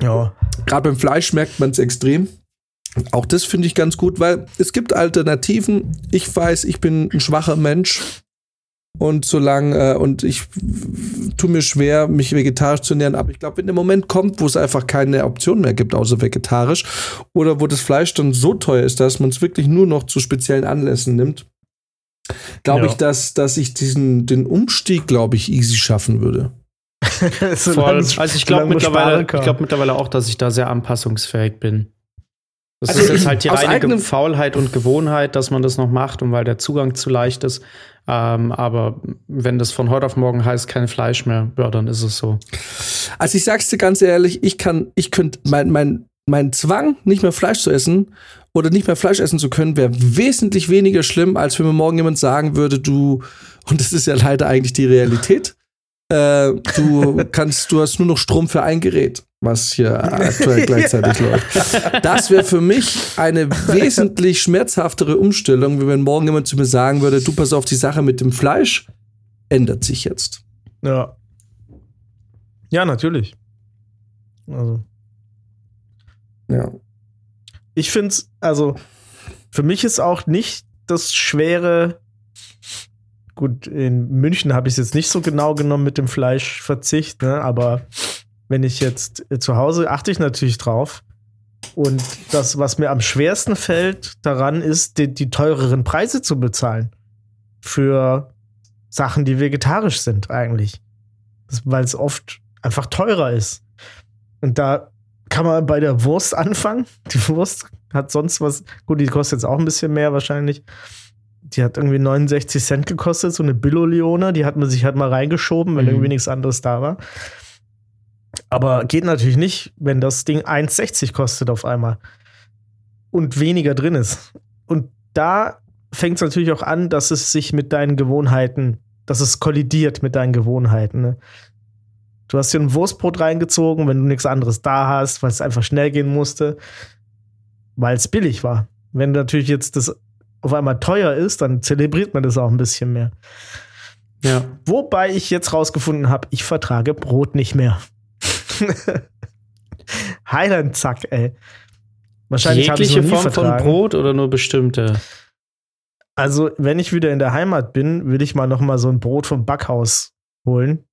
Ja. Gerade beim Fleisch merkt man es extrem. Auch das finde ich ganz gut, weil es gibt Alternativen. Ich weiß, ich bin ein schwacher Mensch. Und solange, äh, und ich tue mir schwer, mich vegetarisch zu ernähren, aber ich glaube, wenn der Moment kommt, wo es einfach keine Option mehr gibt, außer vegetarisch, oder wo das Fleisch dann so teuer ist, dass man es wirklich nur noch zu speziellen Anlässen nimmt, glaube Ja. ich, dass, dass ich diesen, den Umstieg, glaube ich, easy schaffen würde. (laughs) Voll. Solang's- Also ich glaube mittlerweile, ich glaube mittlerweile auch, dass ich da sehr anpassungsfähig bin. Das Also ist jetzt halt die reine Faulheit und Gewohnheit, dass man das noch macht und weil der Zugang zu leicht ist. Ähm, aber wenn das von heute auf morgen heißt, kein Fleisch mehr, ja, dann ist es so. Also ich sag's dir ganz ehrlich, ich kann, ich könnte, mein, mein, mein Zwang, nicht mehr Fleisch zu essen oder nicht mehr Fleisch essen zu können, wäre wesentlich weniger schlimm, als wenn mir morgen jemand sagen würde, du, und das ist ja leider eigentlich die Realität, äh, du kannst, du hast nur noch Strom für ein Gerät, was hier aktuell (laughs) gleichzeitig läuft. Das wäre für mich eine wesentlich schmerzhaftere Umstellung, wie wenn morgen jemand zu mir sagen würde, du pass auf, die Sache mit dem Fleisch ändert sich jetzt. Ja. Ja, natürlich. Also. Ja. Ich finde es, also für mich ist auch nicht das schwere. Gut, in München habe ich es jetzt nicht so genau genommen mit dem Fleischverzicht, ne? aber wenn ich jetzt äh, zu Hause achte ich natürlich drauf. Und das, was mir am schwersten fällt daran, ist, die, die teureren Preise zu bezahlen. Für Sachen, die vegetarisch sind, eigentlich. Weil es oft einfach teurer ist. Und da kann man bei der Wurst anfangen. Die Wurst hat sonst was. Gut, die kostet jetzt auch ein bisschen mehr wahrscheinlich. Die hat irgendwie 69 Cent gekostet, so eine Billo-Leone. Die hat man sich halt mal reingeschoben, wenn Mhm. irgendwie nichts anderes da war. Aber geht natürlich nicht, wenn das Ding 1,60 kostet auf einmal und weniger drin ist. Und da fängt es natürlich auch an, dass es sich mit deinen Gewohnheiten, dass es kollidiert mit deinen Gewohnheiten. Ne? Du hast dir ein Wurstbrot reingezogen, wenn du nichts anderes da hast, weil es einfach schnell gehen musste, weil es billig war. Wenn natürlich jetzt das auf einmal teuer ist, dann zelebriert man das auch ein bisschen mehr. Ja. Wobei ich jetzt rausgefunden habe, ich vertrage Brot nicht mehr. (laughs) Highland Zack, ey. Wahrscheinlich Jegliche Form von vertragen. Brot oder nur bestimmte? Also, wenn ich wieder in der Heimat bin, will ich mal noch mal so ein Brot vom Backhaus holen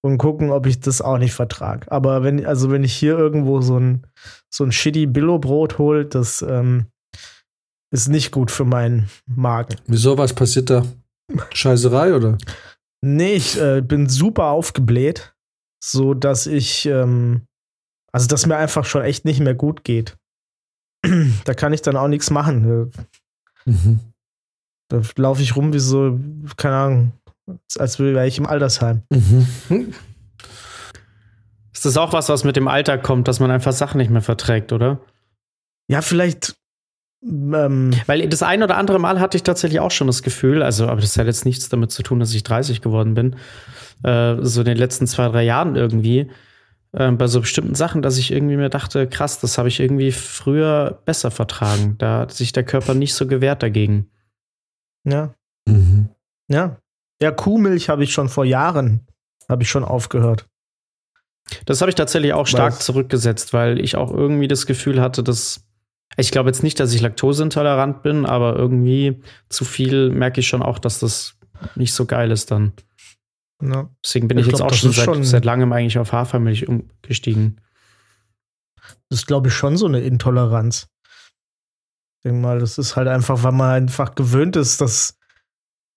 und gucken, ob ich das auch nicht vertrage. Aber wenn, also wenn ich hier irgendwo so ein, so ein shitty Billo-Brot hole, das ähm, ist nicht gut für meinen Magen. Wieso, was passiert da? Scheißerei, oder? Nee, ich äh, bin super aufgebläht, so dass ich, ähm, also dass mir einfach schon echt nicht mehr gut geht. (clears throat) da kann ich dann auch nichts machen. Mhm. Da laufe ich rum wie so, keine Ahnung, als wäre ich im Altersheim. Mhm. Ist das auch was, was mit dem Alter kommt, dass man einfach Sachen nicht mehr verträgt, oder? Ja, vielleicht. Ähm, Weil das ein oder andere Mal hatte ich tatsächlich auch schon das Gefühl, also, aber das hat jetzt nichts damit zu tun, dass ich 30 geworden bin, äh, so in den letzten zwei, drei Jahren irgendwie, äh, bei so bestimmten Sachen, dass ich irgendwie mir dachte, krass, das habe ich irgendwie früher besser vertragen. Da hat sich der Körper nicht so gewehrt dagegen. ja, Mhm. ja. Ja, Kuhmilch habe ich schon vor Jahren, habe ich schon aufgehört. Das habe ich tatsächlich auch stark Was? zurückgesetzt, weil ich auch irgendwie das Gefühl hatte, dass ich glaube jetzt nicht, dass ich laktoseintolerant bin, aber irgendwie zu viel merke ich schon auch, dass das nicht so geil ist dann. Ja. Deswegen bin Ich ich, jetzt glaub, auch das schon seit, schon- seit langem eigentlich auf Hafermilch umgestiegen. Das ist, glaube ich, schon so eine Intoleranz. Ich denke mal, das ist halt einfach, weil man einfach gewöhnt ist, dass,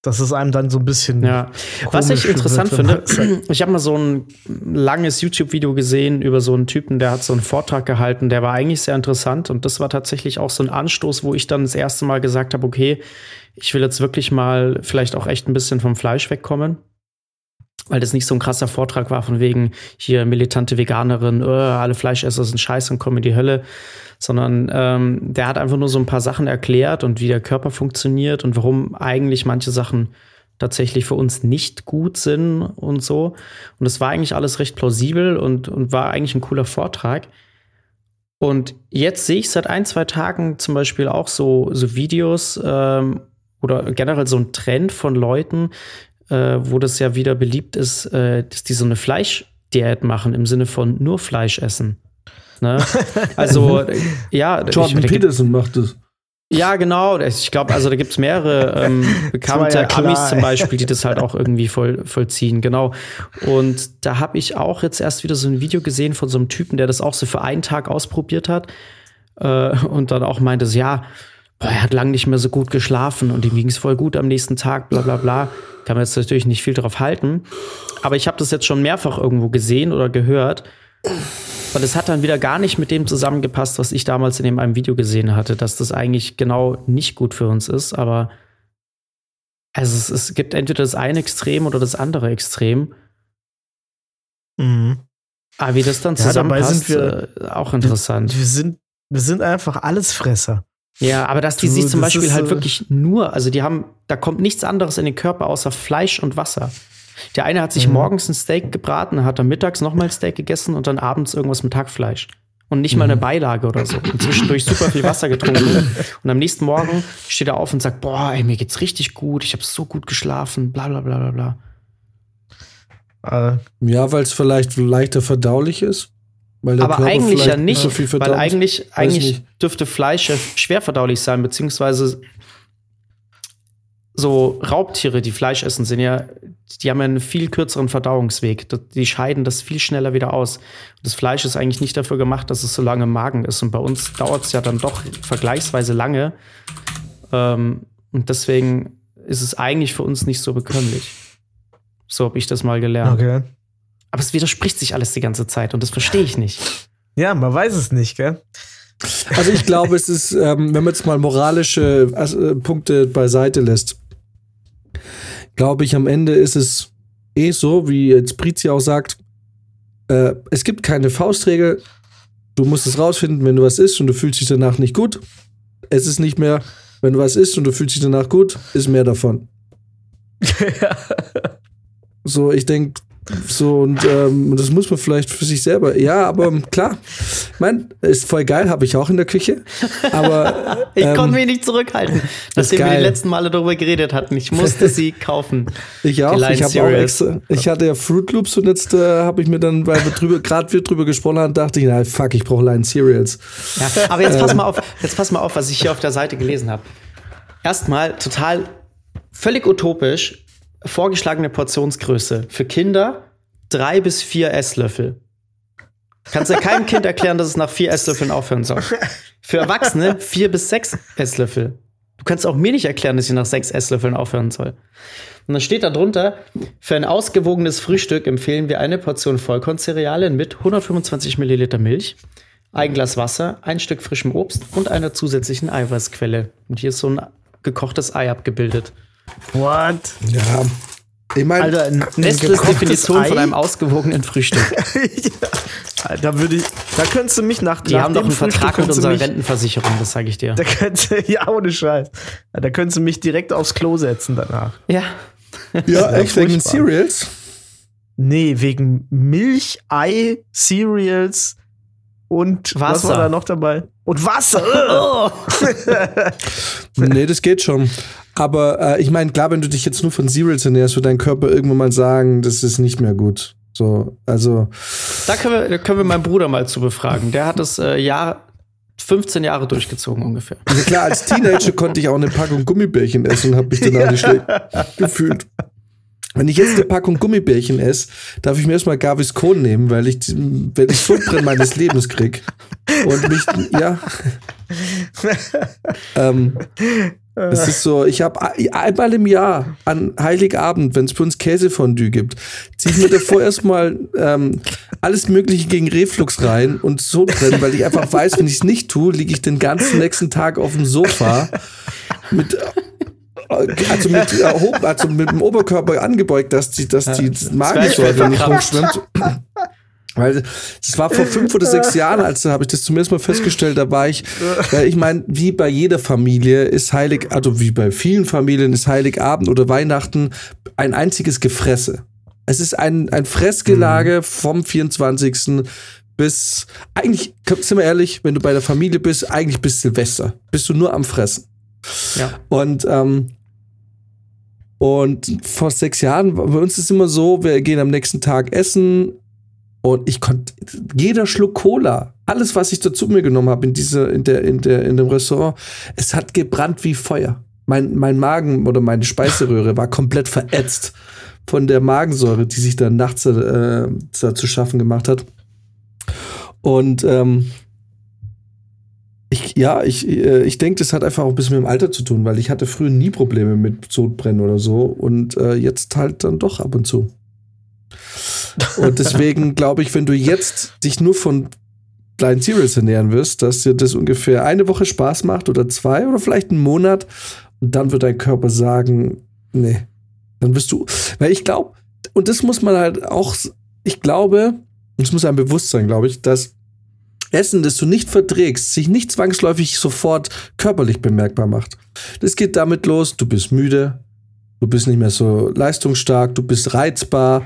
dass es einem dann so ein bisschen. Ja. Was ich interessant finde, ich habe mal so ein langes YouTube-Video gesehen über so einen Typen, der hat so einen Vortrag gehalten, der war eigentlich sehr interessant und das war tatsächlich auch so ein Anstoß, wo ich dann das erste Mal gesagt habe, okay, ich will jetzt wirklich mal vielleicht auch echt ein bisschen vom Fleisch wegkommen. Weil das nicht so ein krasser Vortrag war, von wegen hier militante Veganerin, äh, alle Fleischesser sind scheiße und kommen in die Hölle, sondern ähm, der hat einfach nur so ein paar Sachen erklärt und wie der Körper funktioniert und warum eigentlich manche Sachen tatsächlich für uns nicht gut sind und so. Und es war eigentlich alles recht plausibel und, und war eigentlich ein cooler Vortrag. Und jetzt sehe ich seit ein, zwei Tagen zum Beispiel auch so, so Videos ähm, oder generell so ein Trend von Leuten, äh, wo das ja wieder beliebt ist, äh, dass die so eine Fleischdiät machen im Sinne von nur Fleisch essen. Ne? (laughs) Also, (laughs) ja, Jordan ich- gibt- Peterson macht das. ja, genau. Ich glaube, also da gibt's mehrere ähm, (laughs) ja bekannte klar, Amis zum. Beispiel, die das halt auch irgendwie voll, vollziehen, genau. Und da habe ich auch jetzt erst wieder so ein Video gesehen von so einem Typen, der das auch so für einen Tag ausprobiert hat äh, und dann auch meinte, so, ja, boah, er hat lange nicht mehr so gut geschlafen und ihm ging's voll gut am nächsten Tag, bla bla bla. Kann man jetzt natürlich nicht viel drauf halten. Aber ich habe das jetzt schon mehrfach irgendwo gesehen oder gehört. Und es hat dann wieder gar nicht mit dem zusammengepasst, was ich damals in dem einem Video gesehen hatte, dass das eigentlich genau nicht gut für uns ist. Aber also es, es gibt entweder das eine Extrem oder das andere Extrem. Mhm. Aber wie das dann Ja, dabei zusammenpasst, sind wir- äh, auch interessant. Wir sind, wir sind einfach Allesfresser. Ja, aber dass die Du, sich zum Beispiel ist, halt äh, wirklich nur, also die haben, da kommt nichts anderes in den Körper außer Fleisch und Wasser. Der eine hat sich Mhm. morgens ein Steak gebraten, hat dann mittags nochmal ein Steak gegessen und dann abends irgendwas mit Hackfleisch. Und nicht mal Mhm. eine Beilage oder so. Und zwischendurch super viel Wasser getrunken. (laughs) Und am nächsten Morgen steht er auf und sagt, boah, ey, mir geht's richtig gut, ich habe so gut geschlafen, bla bla bla bla bla. Äh, Ja, weil es vielleicht leichter verdaulich ist. Weil der Aber Körper eigentlich ja nicht, so viel weil eigentlich, eigentlich nicht. dürfte Fleisch ja schwer verdaulich sein, beziehungsweise so Raubtiere, die Fleisch essen, sind ja, die haben ja einen viel kürzeren Verdauungsweg. Die scheiden das viel schneller wieder aus. Das Fleisch ist eigentlich nicht dafür gemacht, dass es so lange im Magen ist. Und bei uns dauert es ja dann doch vergleichsweise lange. Ähm, und deswegen ist es eigentlich für uns nicht so bekömmlich. So habe ich das mal gelernt. okay. Aber es widerspricht sich alles die ganze Zeit und das verstehe ich nicht. Ja, man weiß es nicht, gell? Also ich glaube, es ist, ähm, wenn man jetzt mal moralische äh, Punkte beiseite lässt, glaube ich, am Ende ist es eh so, wie jetzt Brizi auch sagt, äh, es gibt keine Faustregel. Du musst es rausfinden, wenn du was isst und du fühlst dich danach nicht gut. Es ist nicht mehr, wenn du was isst und du fühlst dich danach gut, ist mehr davon. (laughs) So, ich denke, So, und ähm, das muss man vielleicht für sich selber. Ja, aber klar, ich meine, ist voll geil, habe ich auch in der Küche. Aber (laughs) ich ähm, konnte mich nicht zurückhalten, nachdem wir die letzten Male darüber geredet hatten. Ich musste sie kaufen. (laughs) Ich auch. Ich auch extra. Ich hatte ja Fruit Loops und jetzt äh, habe ich mir dann, weil wir drüber, gerade wir drüber gesprochen haben, dachte ich, na fuck, ich brauche Line Cereals. Ja, aber jetzt pass ähm. mal auf, jetzt pass mal auf, was ich hier auf der Seite gelesen habe. Erstmal total völlig utopisch vorgeschlagene Portionsgröße für Kinder drei bis vier Esslöffel. Kannst du keinem Kind erklären, dass es nach vier Esslöffeln aufhören soll. Für Erwachsene vier bis sechs Esslöffel. Du kannst auch mir nicht erklären, dass ich nach sechs Esslöffeln aufhören soll. Und dann steht da drunter, für ein ausgewogenes Frühstück empfehlen wir eine Portion Vollkorncerealien mit 125 Milliliter Milch, ein Glas Wasser, ein Stück frischem Obst und einer zusätzlichen Eiweißquelle. Und hier ist so ein gekochtes Ei abgebildet. What? Ja. Ich meine, Alter, Nestles Definition Ei? von einem ausgewogenen Frühstück. (laughs) ja. Da würde ich, da könntest du mich nach Die nach haben doch einen Frühstück Vertrag mit unserer mich, Rentenversicherung, das sage ich dir. Da könntest du, (laughs) ja, ohne Scheiß. Da könntest du mich direkt aufs Klo setzen danach. Ja. Ja, (laughs) echt wegen Cereals? Nee, wegen Milch, Ei, Cereals und Wasser. was war da noch dabei? Und Wasser. (laughs) nee, das geht schon. Aber äh, ich meine, klar, wenn du dich jetzt nur von Cereals ernährst, wird dein Körper irgendwann mal sagen, das ist nicht mehr gut. So, also. Da können wir, da können wir meinen Bruder mal zu befragen. Der hat das äh, Jahr 15 Jahre durchgezogen ungefähr. Also klar, als Teenager konnte ich auch eine Packung Gummibärchen essen und habe mich danach nicht schlecht gefühlt. Wenn ich jetzt eine Packung Gummibärchen esse, darf ich mir erstmal Gaviscon nehmen, weil ich, wenn ich Sodbrennen meines Lebens krieg. Und mich, ja. ähm, es ist so, ich habe einmal im Jahr an Heiligabend, wenn es für uns Käsefondue gibt, ziehe ich mir davor erstmal ähm, alles Mögliche gegen Reflux rein und so drin, weil ich einfach weiß, wenn ich es nicht tue, liege ich den ganzen nächsten Tag auf dem Sofa mit also mit, also mit dem Oberkörper angebeugt, dass die, dass die Magensäure nicht hochschwimmt. Weil es war vor fünf oder sechs Jahren, als habe ich das zum ersten Mal festgestellt, da war ich, weil ich meine, wie bei jeder Familie ist Heilig, also wie bei vielen Familien ist Heiligabend oder Weihnachten ein einziges Gefresse. Es ist ein, ein Fressgelage mhm. vom 24. bis, eigentlich, sind wir ehrlich, wenn du bei der Familie bist, eigentlich bis Silvester. Bist du nur am Fressen. Ja. Und, ähm, und vor sechs Jahren, bei uns ist immer so, wir gehen am nächsten Tag essen, und ich konnte, jeder Schluck Cola, alles, was ich dazu mir genommen habe in, diese, in, der, in, der, in dem Restaurant, es hat gebrannt wie Feuer. Mein, mein Magen oder meine Speiseröhre war komplett verätzt von der Magensäure, die sich dann nachts äh, zu schaffen gemacht hat. Und ähm, ja, ich, äh, ich denke, das hat einfach auch ein bisschen mit dem Alter zu tun, weil ich hatte früher nie Probleme mit Sodbrennen oder so und äh, jetzt halt dann doch ab und zu. Und (laughs) deswegen glaube ich, wenn du jetzt dich nur von kleinen Cereals ernähren wirst, dass dir das ungefähr eine Woche Spaß macht oder zwei oder vielleicht einen Monat und dann wird dein Körper sagen, nee, dann wirst du, weil ich glaube, und das muss man halt auch, ich glaube, und es muss einem bewusst sein, glaube ich, dass Essen, das du nicht verträgst, sich nicht zwangsläufig sofort körperlich bemerkbar macht. Das geht damit los, du bist müde, du bist nicht mehr so leistungsstark, du bist reizbar,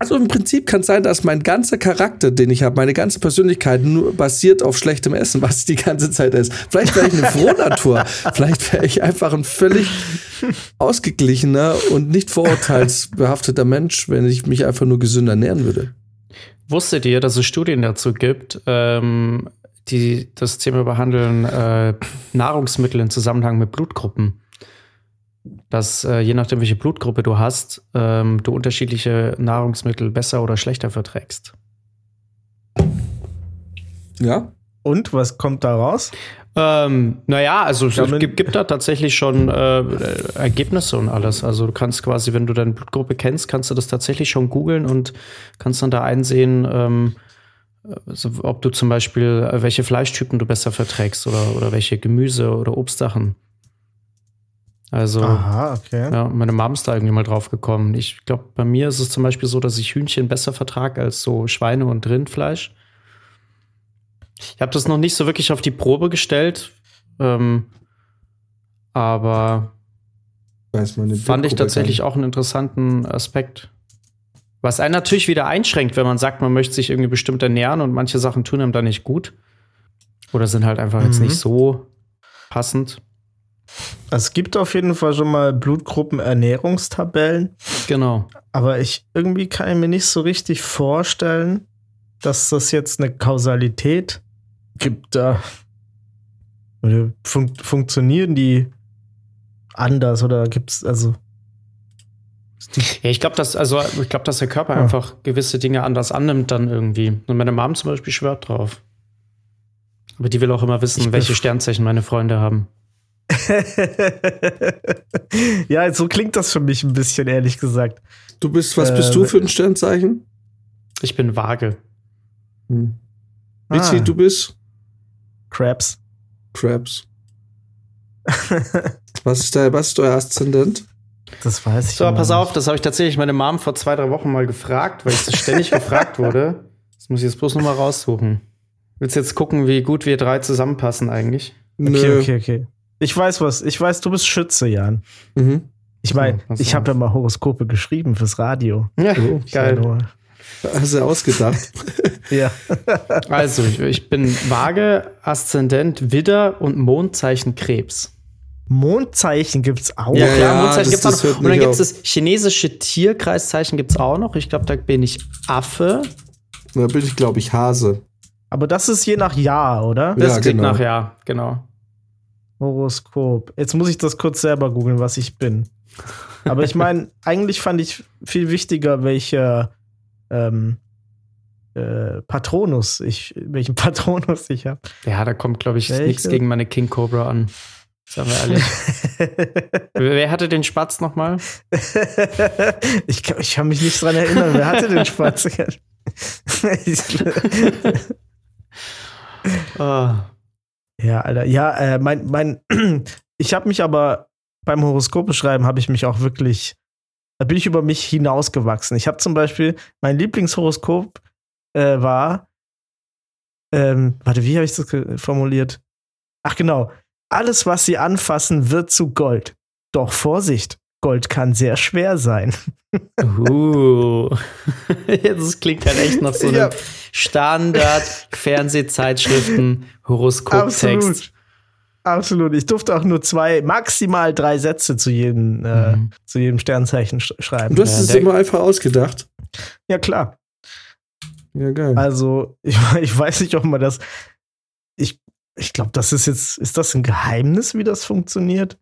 also im Prinzip kann es sein, dass mein ganzer Charakter, den ich habe, meine ganze Persönlichkeit nur basiert auf schlechtem Essen, was ich die ganze Zeit esse. Vielleicht wäre ich eine Frohnatur. (laughs) Vielleicht wäre ich einfach ein völlig ausgeglichener und nicht vorurteilsbehafteter Mensch, wenn ich mich einfach nur gesünder ernähren würde. Wusstet ihr, dass es Studien dazu gibt, ähm, die das Thema behandeln, äh, Nahrungsmittel in Zusammenhang mit Blutgruppen? dass äh, je nachdem, welche Blutgruppe du hast, ähm, du unterschiedliche Nahrungsmittel besser oder schlechter verträgst. Ja. Und was kommt da raus? Ähm, naja, also es gibt, gibt, da tatsächlich schon äh, Ergebnisse und alles. Also du kannst quasi, wenn du deine Blutgruppe kennst, kannst du das tatsächlich schon googeln und kannst dann da einsehen, ähm, also ob du zum Beispiel, äh, welche Fleischtypen du besser verträgst oder, oder welche Gemüse- oder Obstsachen. Also, Aha, okay. ja, meine Mom ist da irgendwie mal drauf gekommen. Ich glaube, bei mir ist es zum Beispiel so, dass ich Hühnchen besser vertrage als so Schweine- und Rindfleisch. Ich habe das noch nicht so wirklich auf die Probe gestellt, ähm, aber fand ich tatsächlich auch einen interessanten Aspekt. Was einen natürlich wieder einschränkt, wenn man sagt, man möchte sich irgendwie bestimmt ernähren und manche Sachen tun einem da nicht gut. Oder sind halt einfach jetzt Mhm. nicht so passend. Es gibt auf jeden Fall schon mal Blutgruppenernährungstabellen, Genau. aber ich irgendwie kann ich mir nicht so richtig vorstellen, dass das jetzt eine Kausalität gibt da. Oder fun funktionieren die anders oder gibt's also Ja, ich glaube, dass, also ich glaube, dass der Körper Ja. einfach gewisse Dinge anders annimmt dann irgendwie. Und meine Mom zum Beispiel schwört drauf. Aber die will auch immer wissen, Ich welche Sternzeichen meine Freunde haben. (laughs) ja, so klingt das für mich ein bisschen, ehrlich gesagt. Du bist, was bist Äh, du für ein Sternzeichen? Ich bin vage. Hm. Vici, Ah. du bist Crabs. Crabs. (laughs) Was ist, der, was ist euer Aszendent? Das weiß ich. So, pass nicht. auf, das habe ich tatsächlich meine Mom vor zwei, drei Wochen mal gefragt, weil ich das ständig gefragt wurde. Das muss ich jetzt bloß noch mal raussuchen. Willst du jetzt gucken, wie gut wir drei zusammenpassen eigentlich? Okay, okay, okay. Ich weiß was. Ich weiß, du bist Schütze, Jan. Mhm. Ich meine, So, ich habe ja mal Horoskope geschrieben fürs Radio. Ja, Oh, geil. Hast du ausgedacht? (laughs) Ja. Also, ich, ich bin vage, Aszendent Widder und Mondzeichen Krebs. Mondzeichen gibt's auch. Ja, Ja, klar, ja, Mondzeichen gibt's auch noch. Und dann gibt es das chinesische Tierkreiszeichen gibt's auch noch. Ich glaube, da bin ich Affe. Da bin ich, glaube ich, Hase. Aber das ist je nach Jahr, oder? Das Ja, klingt genau. nach ja, genau. Horoskop. Jetzt muss ich das kurz selber googeln, was ich bin. Aber ich (laughs) meine, eigentlich fand ich viel wichtiger, welcher ähm, äh, Patronus ich, welchen (laughs) Patronus ich habe. Ja, da kommt, glaube ich, nichts gegen meine King Cobra an. Sagen wir ehrlich. (laughs) Wer hatte den Spatz nochmal? (laughs) ich, kann, ich kann mich nicht dran erinnern. Wer hatte den Spatz? Ah. ja, Alter. Ja, äh, mein, mein, (clears throat) ich habe mich aber beim Horoskope schreiben, habe ich mich auch wirklich, da bin ich über mich hinausgewachsen. Ich habe zum Beispiel, mein Lieblingshoroskop äh, war, ähm, warte, wie habe ich das formuliert? Ach genau, alles, was sie anfassen, wird zu Gold. Doch Vorsicht, Gold kann sehr schwer sein. Uh. (laughs) das klingt halt echt nach so (laughs) einem Ja. Standard-Fernsehzeitschriften Horoskoptext. Absolut. Ich durfte auch nur zwei, maximal drei Sätze zu jedem, äh, Mhm. zu jedem Sternzeichen sch schreiben. Du hast Ja, es immer einfach ausgedacht. Ja, klar. Ja, geil. Also, ich, (laughs) ich weiß nicht, ob man das. Ich, ich glaube, das ist jetzt. Ist das ein Geheimnis, wie das funktioniert?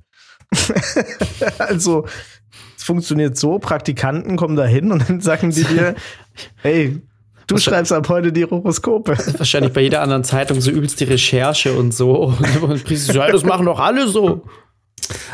(laughs) also, es funktioniert so: Praktikanten kommen da hin und dann (laughs) sagen die dir, hey, du Was- schreibst ab heute die Horoskope. (laughs) Wahrscheinlich bei jeder anderen Zeitung so übelst die Recherche und so. (laughs) Und, Priester so, ja, das machen doch alle so.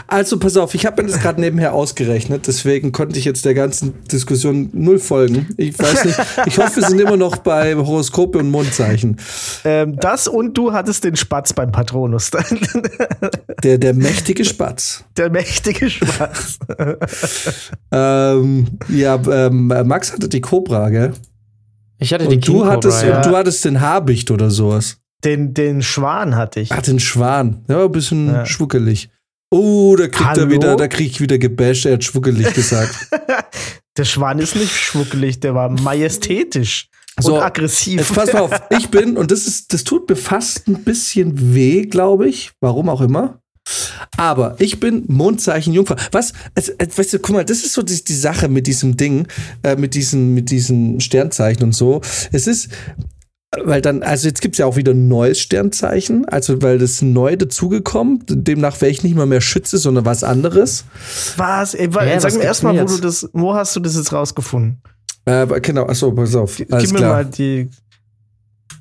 Also, pass auf, ich habe mir das gerade nebenher ausgerechnet, deswegen konnte ich jetzt der ganzen Diskussion null folgen. Ich weiß nicht, ich hoffe, wir sind immer noch bei Horoskope und Mondzeichen. Ähm, das und du hattest den Spatz beim Patronus. (laughs) Der, der mächtige Spatz. Der mächtige Spatz. Ähm, ja, ähm, Max hatte die Cobra, gell? Ich hatte die Und King du Cobra, hattest, ja. und du hattest den Habicht oder sowas. Den, den Schwan hatte ich. Ach, den Schwan. Der war ein bisschen Ja. schwuckelig. Oh, da kriegt Hallo? er wieder, da krieg ich wieder gebasht, er hat schwuckelig gesagt. (laughs) Der Schwan ist nicht schwuckelig, der war majestätisch So, und aggressiv. Jetzt pass mal auf, ich bin, und das ist, das tut mir fast ein bisschen weh, glaube ich. Warum auch immer. Aber ich bin Mondzeichen Jungfrau. Was? Weißt du, guck mal, das ist so die, die Sache mit diesem Ding, äh, mit diesen, mit diesen Sternzeichen und so. Es ist, weil dann, also jetzt gibt's ja auch wieder ein neues Sternzeichen, also weil das neu dazugekommen, demnach wäre ich nicht mal mehr Schütze, sondern was anderes. Was? Ey, Hä, sag was mir erstmal, wo du das, wo hast du das jetzt rausgefunden? Äh, genau, achso, pass auf. Alles Gib mir klar. mal die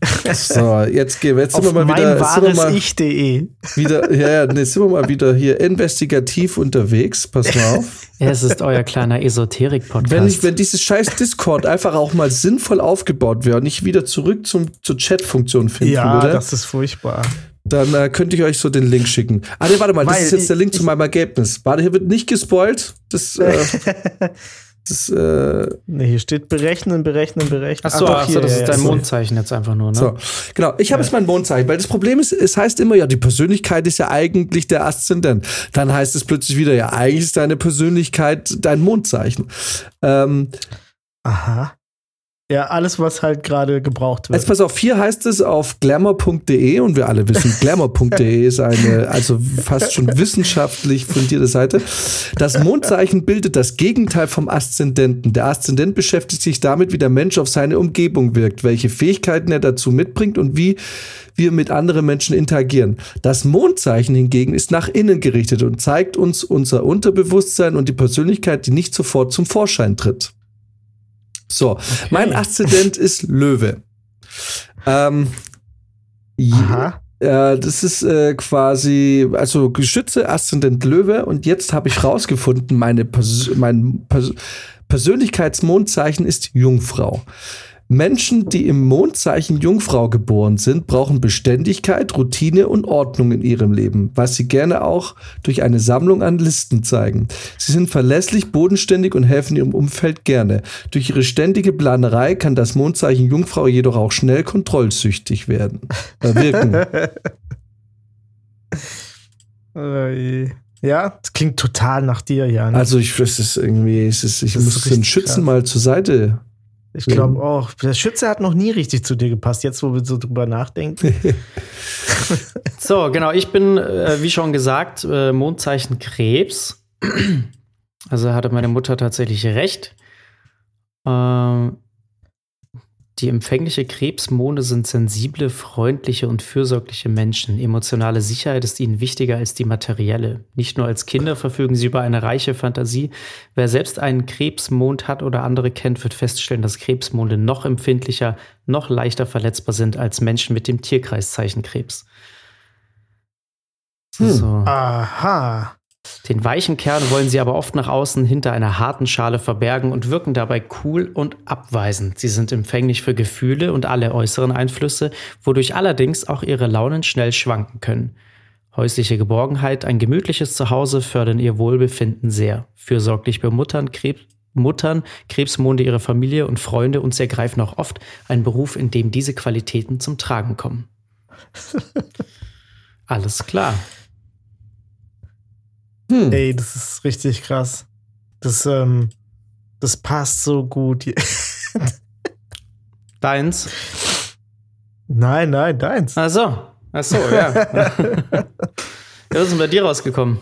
(laughs) So, jetzt gehen wir, jetzt sind wir mal wieder, sind wir mal, meinwahreich.de. wieder, ja, ja, nee, sind wir mal wieder hier investigativ unterwegs. Pass mal auf. (laughs) Es ist euer kleiner Esoterik-Podcast. Wenn, ich, wenn dieses scheiß Discord einfach auch mal sinnvoll aufgebaut wäre und ich wieder zurück zum, zur Chat-Funktion finden Ja, würde, das ist furchtbar. dann äh, könnte ich euch so den Link schicken. Ah, nee, warte mal, das Weil ist jetzt der ich- Link zu ich- meinem Ergebnis. Warte, hier wird nicht gespoilt. Das, äh, (laughs) das, äh, Nee, hier steht berechnen, berechnen, berechnen. Achso, ach so, hier, das ja, ist ja, dein. Mondzeichen jetzt einfach nur, ne? So, genau. Ich habe jetzt mein Mondzeichen, weil das Problem ist, es heißt immer, ja, die Persönlichkeit ist ja eigentlich der Aszendent. Dann heißt es plötzlich wieder, ja, eigentlich ist deine Persönlichkeit dein Mondzeichen. Ähm, Aha. Ja, alles, was halt gerade gebraucht wird. Jetzt pass auf, hier heißt es auf glamour.de und wir alle wissen, (laughs) glamour.de ist eine, also fast schon wissenschaftlich fundierte Seite. Das Mondzeichen bildet das Gegenteil vom Aszendenten. Der Aszendent beschäftigt sich damit, wie der Mensch auf seine Umgebung wirkt, welche Fähigkeiten er dazu mitbringt und wie wir mit anderen Menschen interagieren. Das Mondzeichen hingegen ist nach innen gerichtet und zeigt uns unser Unterbewusstsein und die Persönlichkeit, die nicht sofort zum Vorschein tritt. So, okay. mein Aszendent ist Löwe. Ähm, Aha. Ja, das ist äh, quasi, also Geschütze, Aszendent Löwe. Und jetzt habe ich rausgefunden, meine Pers mein Pers Persönlichkeitsmondzeichen ist Jungfrau. Menschen, die im Mondzeichen Jungfrau geboren sind, brauchen Beständigkeit, Routine und Ordnung in ihrem Leben, was sie gerne auch durch eine Sammlung an Listen zeigen. Sie sind verlässlich, bodenständig und helfen ihrem Umfeld gerne. Durch ihre ständige Planerei kann das Mondzeichen Jungfrau jedoch auch schnell kontrollsüchtig werden. Äh, wirken. (laughs) Ja, das klingt total nach dir, Jan. Also ich, es ist irgendwie, es ist, ich das muss den Schützen krass. mal zur Seite ich glaube auch. Der Schütze hat noch nie richtig zu dir gepasst, jetzt wo wir so drüber nachdenken. (laughs) so, genau. Ich bin, äh, wie schon gesagt, äh, Mondzeichen Krebs. Also hatte meine Mutter tatsächlich recht. Ähm, die empfängliche Krebsmonde sind sensible, freundliche und fürsorgliche Menschen. Emotionale Sicherheit ist ihnen wichtiger als die materielle. Nicht nur als Kinder verfügen sie über eine reiche Fantasie. Wer selbst einen Krebsmond hat oder andere kennt, wird feststellen, dass Krebsmonde noch empfindlicher, noch leichter verletzbar sind als Menschen mit dem Tierkreiszeichen Krebs. Hm. So. Aha. Den weichen Kern wollen sie aber oft nach außen hinter einer harten Schale verbergen und wirken dabei cool und abweisend. Sie sind empfänglich für Gefühle und alle äußeren Einflüsse, wodurch allerdings auch ihre Launen schnell schwanken können. Häusliche Geborgenheit, ein gemütliches Zuhause fördern ihr Wohlbefinden sehr. Fürsorglich bemuttern, Krebs, Muttern, Krebsmonde ihre Familie und Freunde und sie ergreifen auch oft einen Beruf, in dem diese Qualitäten zum Tragen kommen. (laughs) Alles klar. Hm. Ey, das ist richtig krass. Das, ähm, das passt so gut. (laughs) deins? Nein, nein, deins. Ach so. Ach so, ja. (laughs) ja was ist denn bei dir rausgekommen?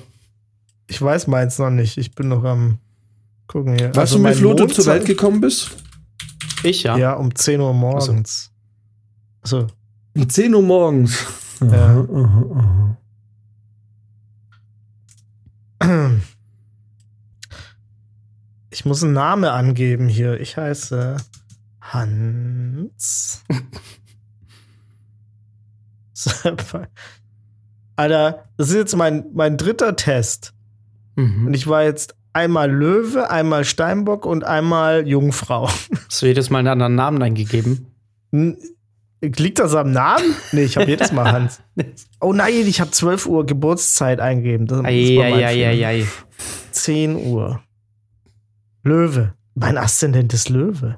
Ich weiß meins noch nicht. Ich bin noch am gucken hier. Weißt also du, wie viel du zur Welt gekommen bist? Ich, ja. Ja, um 10 Uhr morgens. Also. Um 10 Uhr morgens. Ja. Aha, aha, aha. Ich muss einen Namen angeben hier. Ich heiße Hans. (laughs) Alter, das ist jetzt mein, mein dritter Test. Mhm. Und ich war jetzt einmal Löwe, einmal Steinbock und einmal Jungfrau. Hast du jedes Mal einen anderen Namen eingegeben? Liegt das am Namen? Nee, ich habe jedes Mal Hans. (laughs) Oh nein, ich habe 12 Uhr Geburtszeit eingegeben. Das, das ei, 10 Uhr. Löwe. Mein Aszendent ist Löwe.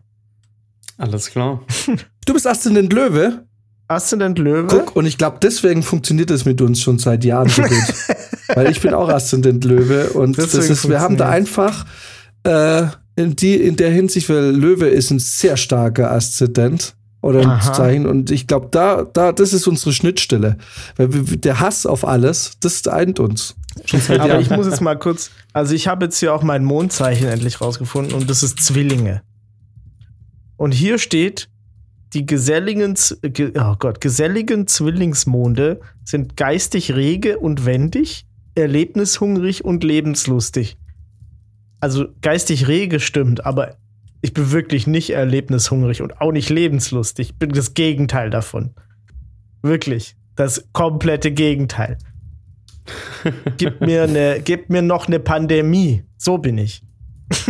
Alles klar. (laughs) Du bist Aszendent Löwe? Aszendent Löwe. Guck, und ich glaube, deswegen funktioniert das mit uns schon seit Jahren so gut. (laughs) Weil ich bin auch Aszendent Löwe und das ist, wir haben da einfach äh, in, die, in der Hinsicht, weil Löwe ist ein sehr starker Aszendent oder ein Zeichen. Und ich glaube, da, da, das ist unsere Schnittstelle. Weil wir, der Hass auf alles, das eint uns. Aber ich muss jetzt mal kurz, also ich habe jetzt hier auch mein Mondzeichen endlich rausgefunden und das ist Zwillinge. Und hier steht, die geselligen, oh Gott, geselligen Zwillingsmonde sind geistig rege und wendig, erlebnishungrig und lebenslustig. Also geistig rege stimmt, aber ich bin wirklich nicht erlebnishungrig und auch nicht lebenslustig. Ich bin das Gegenteil davon. Wirklich. Das komplette Gegenteil. (laughs) gib, mir eine, gib mir noch eine Pandemie. So bin ich. (laughs)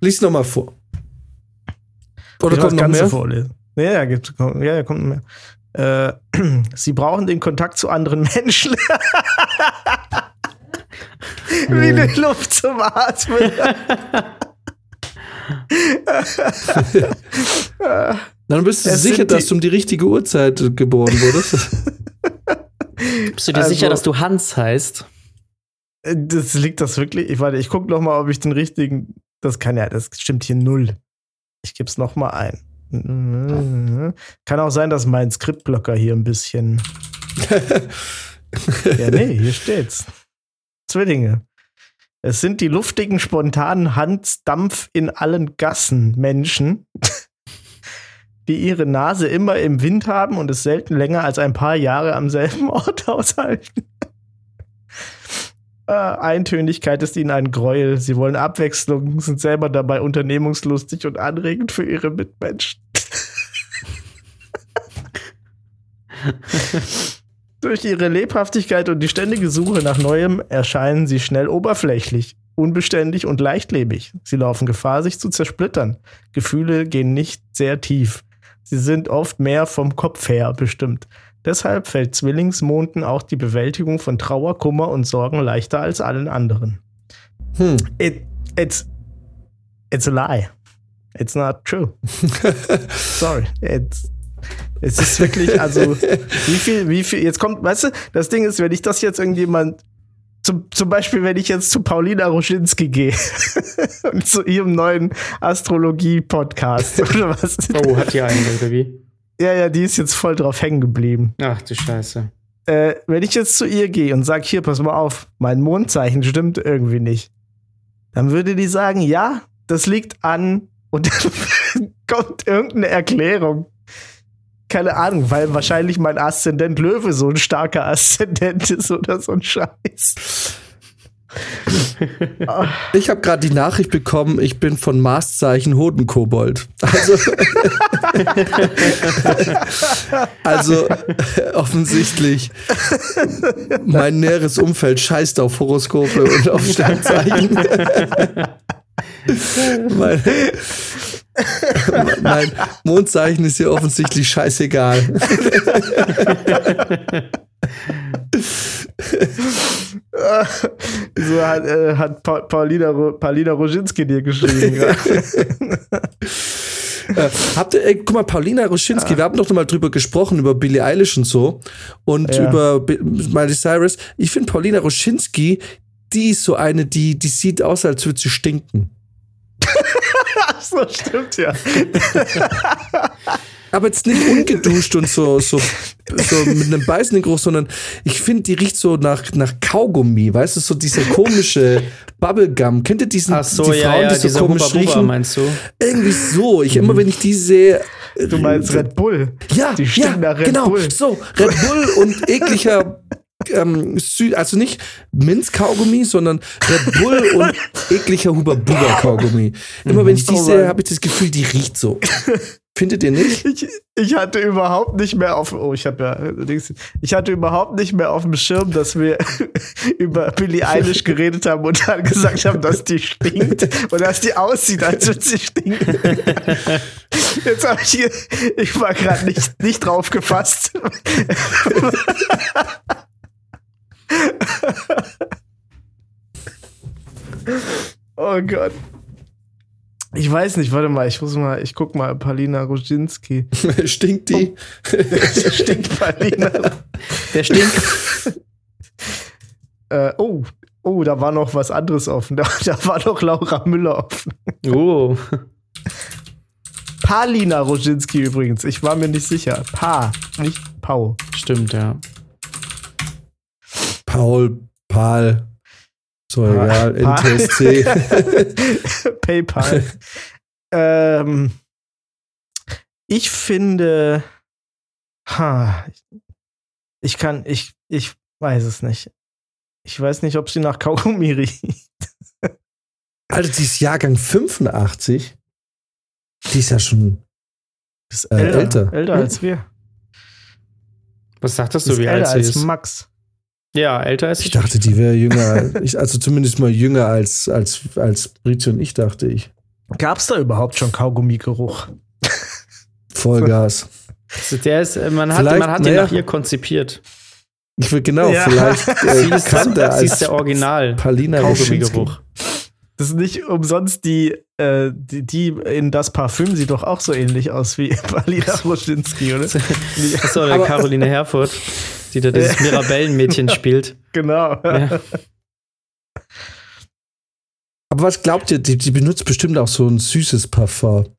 Lies noch mal vor. Oder kommt noch mehr? Vorlesen. Ja, ja, gibt, ja, ja, kommt noch mehr. Äh, (clears throat) Sie brauchen den Kontakt zu anderen Menschen. (laughs) Wie eine Luft zum Atmen. Dann bist du es sicher, dass du um die richtige Uhrzeit geboren wurdest. (laughs) bist du dir also, sicher, dass du Hans heißt? Das liegt das wirklich. Ich warte, ich gucke noch mal, ob ich den richtigen. Das kann ja, das stimmt hier null. Ich gebe es noch mal ein. (laughs) Kann auch sein, dass mein Skriptblocker hier ein bisschen. (laughs) ja, nee, hier steht's. Zwillinge. Es sind die luftigen, spontanen Hansdampf in allen Gassen Menschen, (laughs) die ihre Nase immer im Wind haben und es selten länger als ein paar Jahre am selben (laughs) Ort aushalten. Äh, Eintönigkeit ist ihnen ein Gräuel. Sie wollen Abwechslung, sind selber dabei unternehmungslustig und anregend für ihre Mitmenschen. (laughs) Durch ihre Lebhaftigkeit und die ständige Suche nach Neuem erscheinen sie schnell oberflächlich, unbeständig und leichtlebig. Sie laufen Gefahr, sich zu zersplittern. Gefühle gehen nicht sehr tief. Sie sind oft mehr vom Kopf her bestimmt. Deshalb fällt Zwillingsmonden auch die Bewältigung von Trauer, Kummer und Sorgen leichter als allen anderen. Hm. It, it's, it's a lie. It's not true. (laughs) Sorry. It's, es ist wirklich, also, wie viel, wie viel, jetzt kommt, weißt du, das Ding ist, wenn ich das jetzt irgendjemand, zum, zum Beispiel, wenn ich jetzt zu Paulina Roschinski gehe (laughs) und zu ihrem neuen Astrologie-Podcast (laughs) oder was. Oh, hat die einen, oder wie? Ja, ja, die ist jetzt voll drauf hängen geblieben. Ach du Scheiße. Äh, wenn ich jetzt zu ihr gehe und sage, hier, pass mal auf, mein Mondzeichen stimmt irgendwie nicht, dann würde die sagen, ja, das liegt an und dann (laughs) kommt irgendeine Erklärung. Keine Ahnung, weil wahrscheinlich mein Aszendent Löwe so ein starker Aszendent ist oder so ein Scheiß. (laughs) Ich habe gerade die Nachricht bekommen, ich bin von Marszeichen Hodenkobold. Also, (laughs) also offensichtlich, mein näheres Umfeld scheißt auf Horoskope und auf Sternzeichen. (laughs) mein, mein Mondzeichen ist hier offensichtlich scheißegal. so hat, äh, hat pa Paulina, Paulina Roginski dir geschrieben. (laughs) Äh, habt ihr, ey, guck mal, Paulina Roschinski, wir haben doch noch mal drüber gesprochen, über Billie Eilish und so. Und Ja. über Bi- Miley Cyrus. Ich finde Paulina Roschinski, die ist so eine, die, die sieht aus, als würde sie stinken. So, stimmt ja. (laughs) Aber jetzt nicht ungeduscht und so, so, so mit einem beißenden Geruch, sondern ich finde, die riecht so nach, nach Kaugummi, weißt du, so dieser komische Bubblegum. Kennt ihr diesen, Ach so, die ja, Frauen, ja, die so komisch Bubba, riechen? meinst du? Irgendwie so. Ich immer, wenn ich die sehe. Du meinst Red Bull? Ja, Die ja, stinken nach Red genau. Bull. So, Red Bull und (laughs) ekliger ähm, also nicht Minzkaugummi, sondern Red Bull (laughs) und ekliger Huber Buber Kaugummi. Immer wenn ich die Oh sehe, habe ich das Gefühl, die riecht so. Findet ihr nicht? Ich, ich hatte überhaupt nicht mehr auf. Oh, ich habe ja. Ich hatte überhaupt nicht mehr auf dem Schirm, dass wir (laughs) über Billie Eilish geredet haben und dann gesagt haben, dass die stinkt und dass die aussieht, als würde sie stinken. (laughs) Jetzt habe ich. hier- Ich war gerade nicht, nicht drauf gefasst. (laughs) Oh Gott. Ich weiß nicht, warte mal, ich muss mal, ich guck mal, Palina Roginski. (laughs) Stinkt die? (laughs) Stinkt Palina. Der stinkt. äh, oh, oh, da war noch was anderes offen. Da, da war noch Laura Müller offen. Oh. Palina Roginski übrigens. Ich war mir nicht sicher. Pa, nicht Pau. Stimmt, ja. Paul, Paul. So, egal, Pa- NTSC. (laughs) PayPal. ähm, ich finde, ha, ich kann, ich, ich weiß es nicht. Ich weiß nicht, ob sie nach Kaugummi (laughs) riecht. Alter, die ist Jahrgang 85. Die ist ja schon Ist Äh, älter, älter. älter Hm? als wir. Was sagtest Ist du, wie alt älter sie als ist? Max. Ja, älter als Ich dachte, die wäre jünger. (laughs) Ich, also zumindest mal jünger als, als, als Britze und ich, dachte ich. Gab es da überhaupt schon Kaugummi-Geruch? Vollgas. Der ist, äh, man hat, Vielleicht, man hat ihn nach ihr konzipiert. Ich will genau, Ja. vielleicht Sie äh, ist, kann der sie ist als der Original. Palina. Kaugummi-Geruch. Das ist nicht umsonst die, äh, die, die in das Parfüm sieht doch auch so ähnlich aus wie (laughs) Palina Roschinski, oder? (laughs) Achso, der Caroline Herfurth, die da dieses Mirabellenmädchen spielt. genau. Ja. Aber was glaubt ihr, die, die benutzt bestimmt auch so ein süßes Parfum.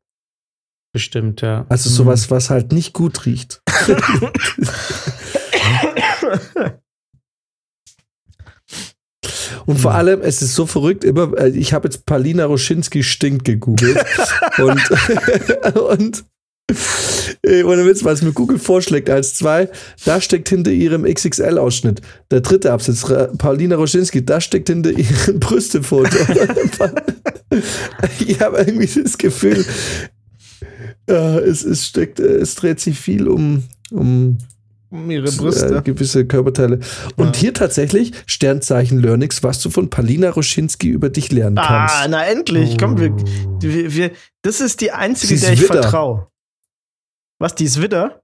Bestimmt, ja. Also sowas, was halt nicht gut riecht. (laughs) Und vor allem, es ist so verrückt, immer, äh, ich habe jetzt Paulina Roschinski stinkt gegoogelt. (laughs) und, (laughs) und ohne Witz, was mir Google vorschlägt als zwei, da steckt hinter ihrem XXL-Ausschnitt. Der dritte Absatz, Paulina Roschinski, da steckt hinter ihrem (laughs) Brüstefoto. (laughs) ich habe irgendwie das Gefühl, äh, es, es steckt, äh, es dreht sich viel um, um um ihre Brüste. Äh, gewisse Körperteile. Und ja. hier tatsächlich Sternzeichen Learnings, was du von Palina Roschinski über dich lernen ah, kannst. Ah, na endlich. Oh. Komm, wir, wir, wir, das ist die einzige, der ich vertraue. Was, die ist Widder?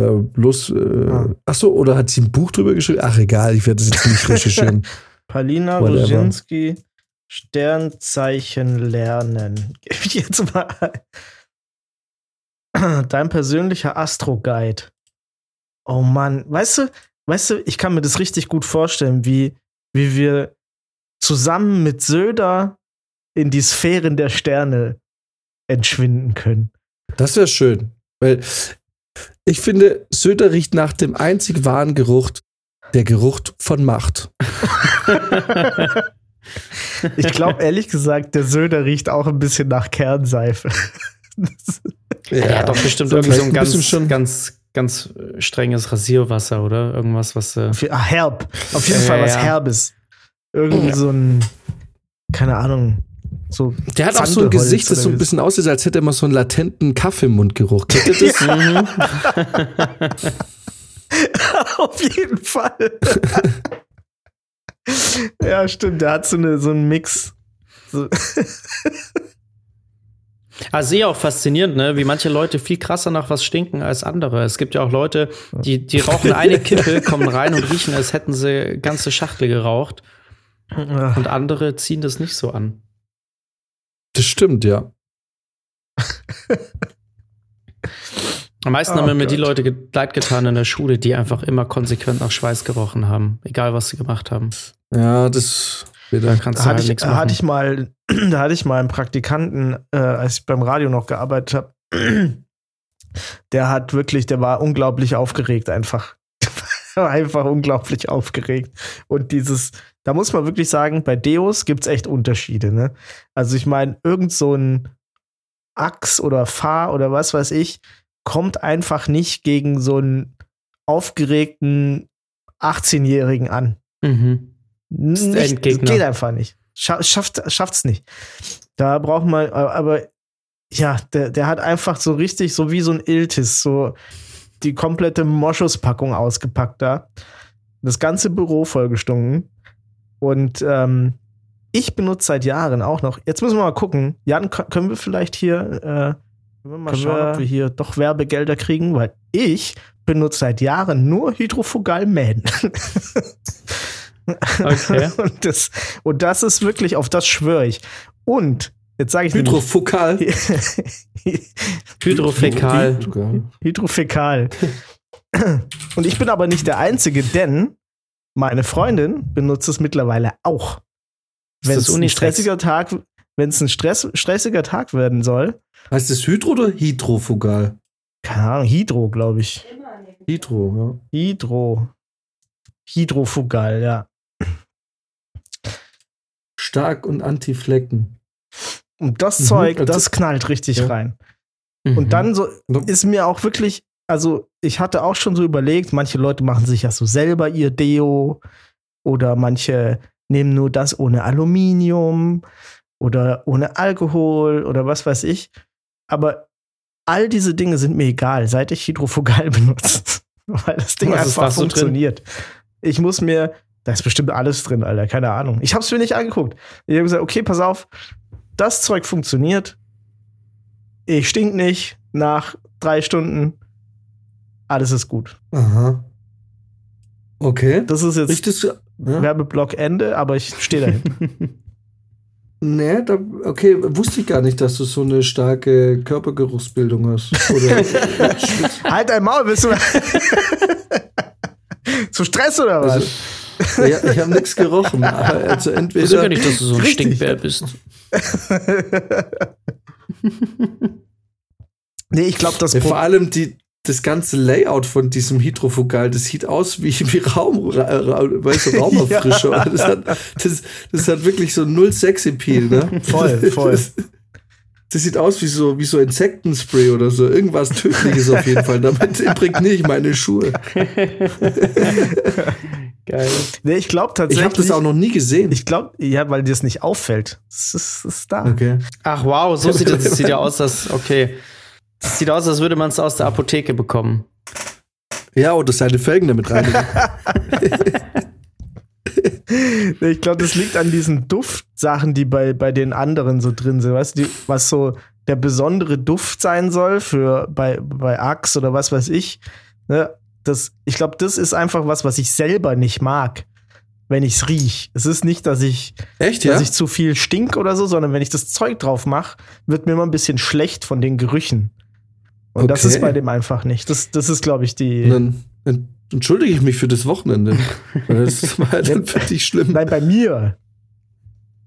Ja, bloß, äh, ah. ach so, oder hat sie ein Buch drüber geschrieben? Ach, egal, ich werde das jetzt nicht recherchieren. (laughs) Palina Roschinski, Sternzeichen lernen. (laughs) Gib ich jetzt mal. (clears throat) Dein persönlicher Astro-Guide. Oh Mann, weißt du, weißt du, ich kann mir das richtig gut vorstellen, wie, wie wir zusammen mit Söder in die Sphären der Sterne entschwinden können. Das wäre schön, weil ich finde, Söder riecht nach dem einzig wahren Geruch, der Geruch von Macht. ich glaube ehrlich gesagt, der Söder riecht auch ein bisschen nach Kernseife. ja, er hat doch bestimmt irgendwie so ein ganz, schon ganz ganz äh, strenges Rasierwasser, oder? Irgendwas, was. Äh ah, herb. Auf jeden äh, Fall was ja. Herbes. Irgendwie so ein, keine Ahnung. So der hat auch so ein Gesicht, das so ein bisschen aussieht, als hätte er immer so einen latenten Kaffeemundgeruch. Kennt ihr das? (laughs) Ja. (laughs) Auf jeden Fall. (laughs) ja, stimmt. Der hat so, eine, so einen Mix. So also sehe auch faszinierend, ne? wie manche Leute viel krasser nach was stinken als andere. Es gibt ja auch Leute, die, die rauchen eine Kippe, kommen rein und riechen, als hätten sie ganze Schachtel geraucht. Und andere ziehen das nicht so an. Das stimmt, ja. (laughs) Am meisten oh, haben mir die Leute leid getan in der Schule, die einfach immer konsequent nach Schweiß gerochen haben, egal was sie gemacht haben. Ja, das da kannst da du halt nichts machen. Hatte ich mal, (clears throat) da hatte ich mal einen Praktikanten, äh, als ich beim Radio noch gearbeitet habe. (clears throat) Der hat wirklich, der war unglaublich aufgeregt einfach. (laughs) einfach unglaublich aufgeregt. Und dieses, da muss man wirklich sagen, bei Deos gibt es echt Unterschiede. Ne? Also ich meine, irgend so ein Ax oder Fahr oder was weiß ich, kommt einfach nicht gegen so einen aufgeregten 18-Jährigen an. Mhm. Nicht, geht einfach nicht. Schafft, schafft's nicht. Da braucht man, aber ja, der, der hat einfach so richtig, so wie so ein Iltis, so die komplette Moschuspackung ausgepackt da. Das ganze Büro vollgestunken. Und ähm, ich benutze seit Jahren auch noch. Jetzt müssen wir mal gucken. Jan, können wir vielleicht hier, äh, können wir mal können schauen, wir ob wir hier doch Werbegelder kriegen, weil ich benutze seit Jahren nur Hydrofugal Man. Okay. (laughs) und, das, und das ist wirklich, auf das schwöre ich. Und Jetzt sage ich Hydrofokal. (laughs) Hydrofäkal. Hydrofäkal. Und ich bin aber nicht der Einzige, denn meine Freundin benutzt es mittlerweile auch. Wenn es ein stressiger Tag, wenn es ein Stress, stressiger Tag werden soll. Heißt es Hydro oder Hydrofugal? Keine Ahnung, Hydro, glaube ich. Hydro, ja. Hydro. Hydrofugal, ja stark und anti-Flecken. Und das mhm, Zeug, also das knallt richtig ja. rein. Mhm. Und dann so ist mir auch wirklich, also ich hatte auch schon so überlegt, manche Leute machen sich ja so selber ihr Deo oder manche nehmen nur das ohne Aluminium oder ohne Alkohol oder was weiß ich. Aber all diese Dinge sind mir egal, seit ich Hydrofugal (laughs) benutze. Weil das Ding was einfach funktioniert. Ich muss mir da ist bestimmt alles drin, Alter. Keine Ahnung. Ich hab's mir nicht angeguckt. Ich habe gesagt, okay, pass auf, das Zeug funktioniert. Ich stink nicht nach drei Stunden. Alles ist gut. Aha. Okay. Das ist jetzt Richtest ja? Werbeblock Ende, aber ich stehe dahin. (laughs) Nee, da, okay, wusste ich gar nicht, dass du so eine starke Körpergeruchsbildung hast. (laughs) halt dein Maul, bist du. (laughs) Zu Stress oder was? Also, Ja, ich habe nichts gerochen. Also entweder. Ich ja nicht, dass du so ein Richtig. Stinkbär bist. nee, ich glaube, das. Vor allem die, das ganze Layout von diesem Hydrofugal, das sieht aus wie, wie Raum, ra, ra, weißt du, Raumerfrischer. (laughs) ja. das, hat, das, das hat wirklich so null Sexappeal, ne? Voll, voll. Das, das sieht aus wie so, wie so Insektenspray oder so. Irgendwas Tödliches auf jeden Fall. Damit imprägniere ich meine Schuhe. (laughs) Geil. Nee, ich glaube tatsächlich. Ich habe das auch noch nie gesehen. Ich glaube, ja, weil dir das nicht auffällt. Es ist, ist, da. Okay. Ach wow, so sieht es sieht ja aus, dass okay. Es sieht aus, als würde man es aus der Apotheke bekommen. Ja, oder seine Felgen damit rein. (laughs) ich glaube, das liegt an diesen Duftsachen, die bei, bei den anderen so drin sind. Weißt du, was so der besondere Duft sein soll für bei, bei Axe oder was weiß ich. Ne? Das, ich glaube, das ist einfach was, was ich selber nicht mag, wenn ich es riech. Es ist nicht, dass ich, Echt, dass ja? ich zu viel stink oder so, sondern wenn ich das Zeug drauf mache, wird mir immer ein bisschen schlecht von den Gerüchen. Und okay. das ist bei dem einfach nicht. Das, das ist, glaube ich, die. Dann, dann, entschuldige ich mich für das Wochenende. (laughs) das war dann für dich schlimm. Nein, bei mir.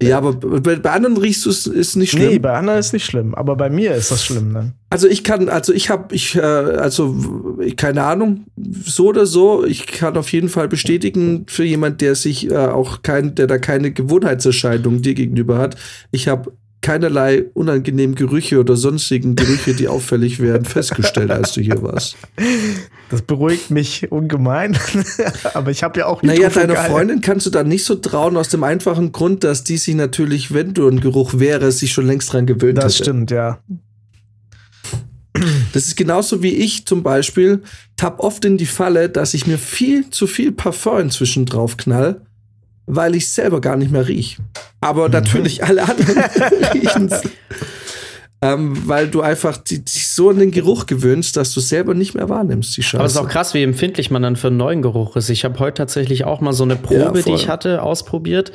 Ja, aber bei, bei anderen riechst du es ist nicht schlimm. Nee, bei anderen ist nicht schlimm, aber bei mir ist das schlimm dann. Also ich kann, also ich habe, ich, äh, also keine Ahnung, so oder so, ich kann auf jeden Fall bestätigen für jemand, der sich äh, auch kein, der da keine Gewohnheitserscheinung dir gegenüber hat. Ich habe keinerlei unangenehmen Gerüche oder sonstigen Gerüche, die auffällig werden, festgestellt, als du hier warst. Das beruhigt mich ungemein. (laughs) Aber ich habe ja auch Naja, deiner Freundin kannst du da nicht so trauen, aus dem einfachen Grund, dass die sich natürlich, wenn du ein Geruch wäre, sich schon längst dran gewöhnt hat. Das hätte. stimmt, ja. Das ist genauso wie ich zum Beispiel, tapp oft in die Falle, dass ich mir viel zu viel Parfum inzwischen draufknall weil ich selber gar nicht mehr riech. Aber mhm. natürlich alle anderen (laughs) riechen ähm, weil du einfach dich so an den Geruch gewöhnst, dass du selber nicht mehr wahrnimmst, die Scheiße. Aber es ist auch krass, wie empfindlich man dann für einen neuen Geruch ist. Ich habe heute tatsächlich auch mal so eine Probe, ja, die ich hatte, ausprobiert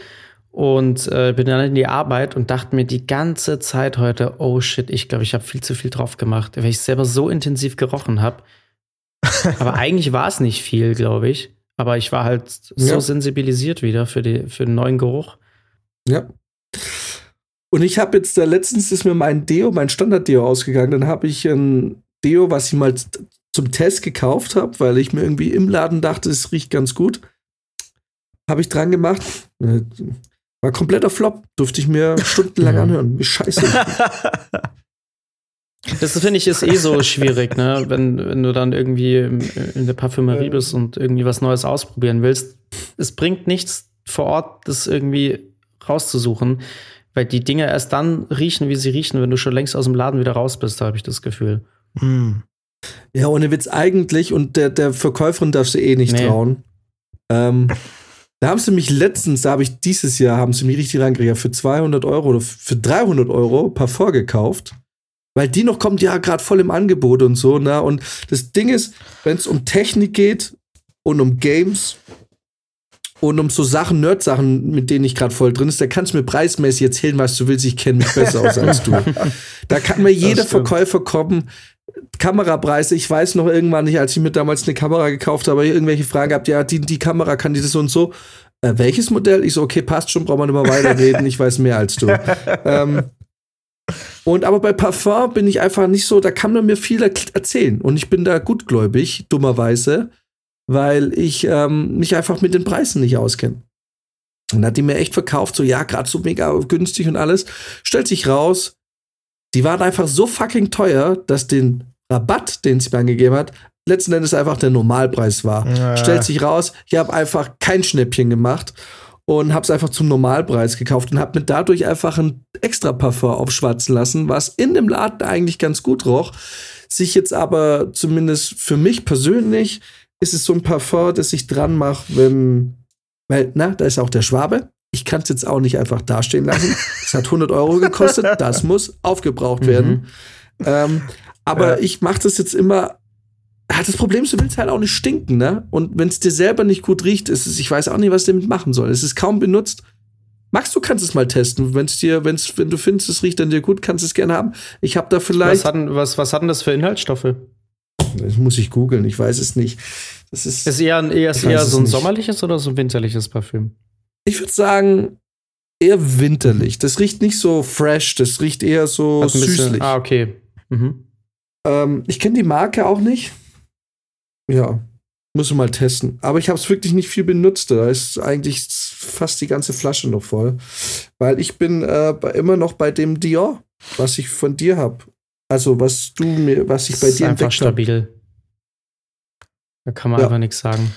und äh, bin dann in die Arbeit und dachte mir die ganze Zeit heute, oh shit, ich glaube, ich habe viel zu viel drauf gemacht, weil ich selber so intensiv gerochen habe. (laughs) Aber eigentlich war es nicht viel, glaube ich. Aber ich war halt so ja. sensibilisiert wieder für, die, für den neuen Geruch. Ja. Und ich habe jetzt, da letztens ist mir mein Deo, mein Standard-Deo ausgegangen. Dann habe ich ein Deo, was ich mal zum Test gekauft habe, weil ich mir irgendwie im Laden dachte, es riecht ganz gut. Habe ich dran gemacht. Äh, war kompletter Flop. Durfte ich mir (laughs) stundenlang anhören. Wie scheiße. (laughs) Das finde ich ist eh so schwierig, ne? Wenn, wenn du dann irgendwie in der Parfümerie bist und irgendwie was Neues ausprobieren willst. Es bringt nichts vor Ort, das irgendwie rauszusuchen, weil die Dinge erst dann riechen, wie sie riechen, wenn du schon längst aus dem Laden wieder raus bist, da habe ich das Gefühl. Hm. Ja, ohne Witz eigentlich und der, der Verkäuferin darfst du eh nicht nee. trauen. Ähm, da haben sie mich letztens, da habe ich dieses Jahr, haben sie mich richtig reingekriegt, für 200 Euro oder für 300 Euro Parfum gekauft weil die noch kommt ja gerade voll im Angebot und so, ne? Und das Ding ist, wenn es um Technik geht und um Games und um so Sachen, Nerd-Sachen, mit denen ich gerade voll drin ist, da kannst du mir preismäßig erzählen, was du willst. Ich kenne mich besser aus als du. Da kann mir jeder Verkäufer kommen. Kamerapreise, ich weiß noch irgendwann nicht, als ich mir damals eine Kamera gekauft habe, irgendwelche Fragen gehabt, ja, die, die Kamera kann die das so und so. Äh, welches Modell? Ich so, okay, passt schon, braucht man nicht mehr weiterreden, ich weiß mehr als du. (laughs) ähm, und aber bei Parfum bin ich einfach nicht so, da kann man mir viel erzählen. Und ich bin da gutgläubig, dummerweise, weil ich ähm, mich einfach mit den Preisen nicht auskenne. Und hat die mir echt verkauft, so ja, gerade so mega günstig und alles. Stellt sich raus, die waren einfach so fucking teuer, dass den Rabatt, den sie mir angegeben hat, letzten Endes einfach der Normalpreis war. Ja. Stellt sich raus, ich habe einfach kein Schnäppchen gemacht und habe es einfach zum Normalpreis gekauft und habe mir dadurch einfach ein extra Parfum aufschwatzen lassen, was in dem Laden eigentlich ganz gut roch. Sich jetzt aber zumindest für mich persönlich ist es so ein Parfum, das ich dran mache, wenn, weil, na, da ist auch der Schwabe. Ich kann es jetzt auch nicht einfach dastehen lassen. (laughs) Es hat 100 Euro gekostet, das muss aufgebraucht werden. Mhm. Ähm, aber ja. ich mache das jetzt immer das Problem ist, du willst halt auch nicht stinken, ne? Und wenn es dir selber nicht gut riecht, ist es, ich weiß auch nicht, was ich damit machen soll. Es ist kaum benutzt. Max, du kannst es mal testen. Wenn's dir, wenn's, wenn du findest, es riecht an dir gut, kannst du es gerne haben. Ich habe da vielleicht. Was hatten, was, was hatten das für Inhaltsstoffe? Das muss ich googeln, ich weiß es nicht. Das ist, Ist eher, ein- eher, ist eher so ein nicht. sommerliches oder so ein winterliches Parfüm? ich würde sagen, eher winterlich. Das riecht nicht so fresh, das riecht eher so Hat ein bisschen- süßlich. Ah, okay. Mhm. Ähm, ich kenne die Marke auch nicht. Ja, muss ich mal testen. Aber ich habe es wirklich nicht viel benutzt. Da ist eigentlich fast die ganze Flasche noch voll. Weil ich bin äh, immer noch bei dem Dior, was ich von dir habe. Also was du mir, was ich bei ist dir einfach entdeckt habe. stabil. Da kann man Ja. einfach nichts sagen.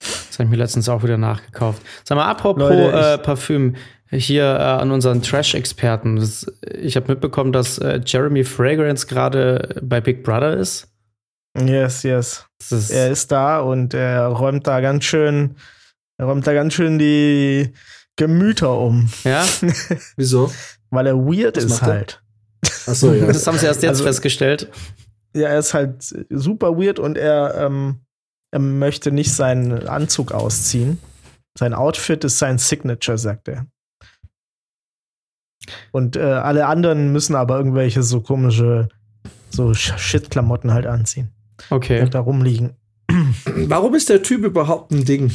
Das habe ich mir letztens auch wieder nachgekauft. Sag mal, apropos Leute, äh, Parfüm, hier äh, an unseren Trash-Experten. Das- Ich habe mitbekommen, dass äh, Jeremy Fragrance gerade bei Big Brother ist. Yes, yes. Ist Er ist da und er räumt da ganz schön, er räumt da ganz schön die Gemüter um, ja, (laughs) Wieso? weil er weird Was ist halt. Achso, ja. (laughs) das haben sie erst jetzt Also- festgestellt. Ja, er ist halt super weird und er, ähm, er möchte nicht seinen Anzug ausziehen. Sein Outfit ist sein Signature, sagt er. Und äh, alle anderen müssen aber irgendwelche so komische, so Sh- Shit-Klamotten halt anziehen. Okay. Und da rumliegen. (clears throat) Warum ist der Typ überhaupt ein Ding?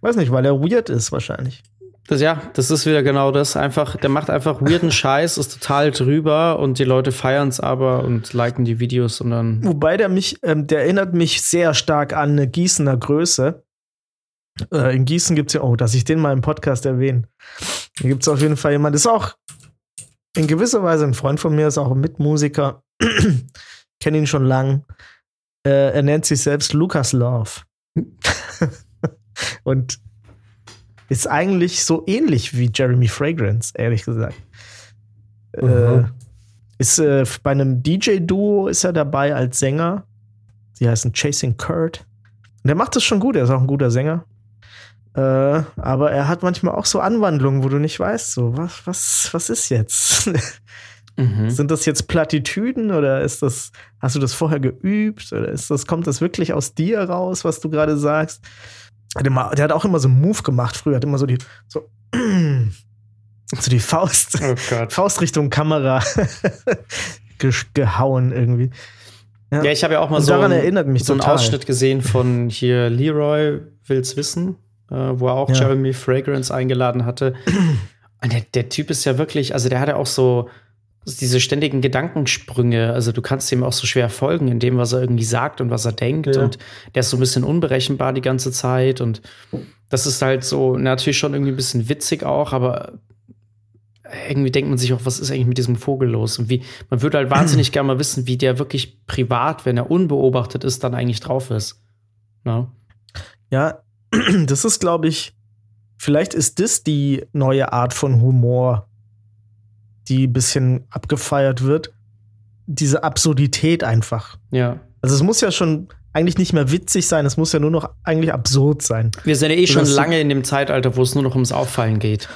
Weiß nicht, weil er weird ist wahrscheinlich. Das, ja, das ist wieder genau das. Einfach, der macht einfach weirden Scheiß, ist total drüber und die Leute feiern es aber und liken die Videos und dann. Wobei der mich, ähm, der erinnert mich sehr stark an eine Gießener Größe. Äh, in Gießen gibt es ja, oh, dass ich den mal im Podcast erwähne. Da gibt es auf jeden Fall jemand, ist auch in gewisser Weise ein Freund von mir, ist auch ein Mitmusiker. (clears throat) Kenne ihn schon lang. Äh, er nennt sich selbst Lucas Love. (laughs) Und ist eigentlich so ähnlich wie Jeremy Fragrance, ehrlich gesagt. Äh, Mhm. ist äh, bei einem DJ-Duo ist er dabei als Sänger. Sie heißen Chasing Kurt. Und er macht das schon gut, er ist auch ein guter Sänger. Äh, aber er hat manchmal auch so Anwandlungen, wo du nicht weißt, so, was, was, was ist jetzt? (laughs) Mhm. Sind das jetzt Plattitüden oder ist das, hast du das vorher geübt? Oder ist das, kommt das wirklich aus dir raus, was du gerade sagst? Hat immer, der hat auch immer so einen Move gemacht früher, hat immer so die, so, (clears throat) so die Faust. Oh. (laughs) Faust Richtung Kamera (laughs) ge gehauen irgendwie. Ja, ich habe ja auch mal so, daran ein, erinnert mich so einen. Ausschnitt gesehen von hier Leroy will's wissen, äh, wo er auch Ja. Jeremy Fragrance eingeladen hatte. (clears throat) Und der, der Typ ist ja wirklich, also der hat ja auch so diese ständigen Gedankensprünge. Also du kannst ihm auch so schwer folgen in dem, was er irgendwie sagt und was er denkt. Ja. Und der ist so ein bisschen unberechenbar die ganze Zeit. Und das ist halt so natürlich schon irgendwie ein bisschen witzig auch, aber irgendwie denkt man sich auch, was ist eigentlich mit diesem Vogel los? Und wie, man würde halt wahnsinnig (clears throat) gerne mal wissen, wie der wirklich privat, wenn er unbeobachtet ist, dann eigentlich drauf ist. Ja. Ja, (clears throat) das ist, glaube ich, vielleicht ist das die neue Art von Humor, die ein bisschen abgefeiert wird. Diese Absurdität einfach. ja. Also es muss ja schon eigentlich nicht mehr witzig sein, es muss ja nur noch eigentlich absurd sein. Wir sind ja eh schon lange in dem Zeitalter, wo es nur noch ums Auffallen geht.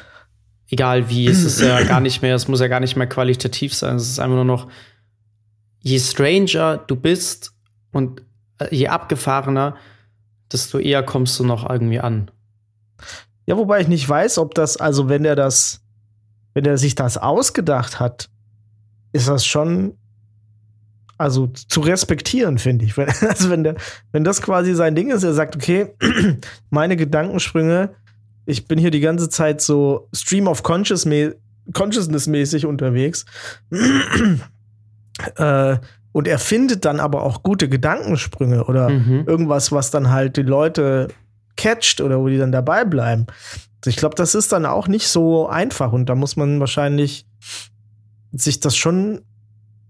Egal wie, es ist ja (clears throat) gar nicht mehr, es muss ja gar nicht mehr qualitativ sein. Es ist einfach nur noch, je stranger du bist und äh, je abgefahrener, desto eher kommst du noch irgendwie an. Ja, wobei ich nicht weiß, ob das, also wenn er das, wenn er sich das ausgedacht hat, ist das schon, also zu respektieren, finde ich. Wenn, (laughs) also wenn der, wenn das quasi sein Ding ist, er sagt, okay, (clears throat) meine Gedankensprünge, ich bin hier die ganze Zeit so Stream of Conscious Consciousness mäßig unterwegs. (clears throat) äh, und er findet dann aber auch gute Gedankensprünge oder Mhm. irgendwas, was dann halt die Leute catcht oder wo die dann dabei bleiben. Ich glaube, das ist dann auch nicht so einfach und da muss man wahrscheinlich sich das schon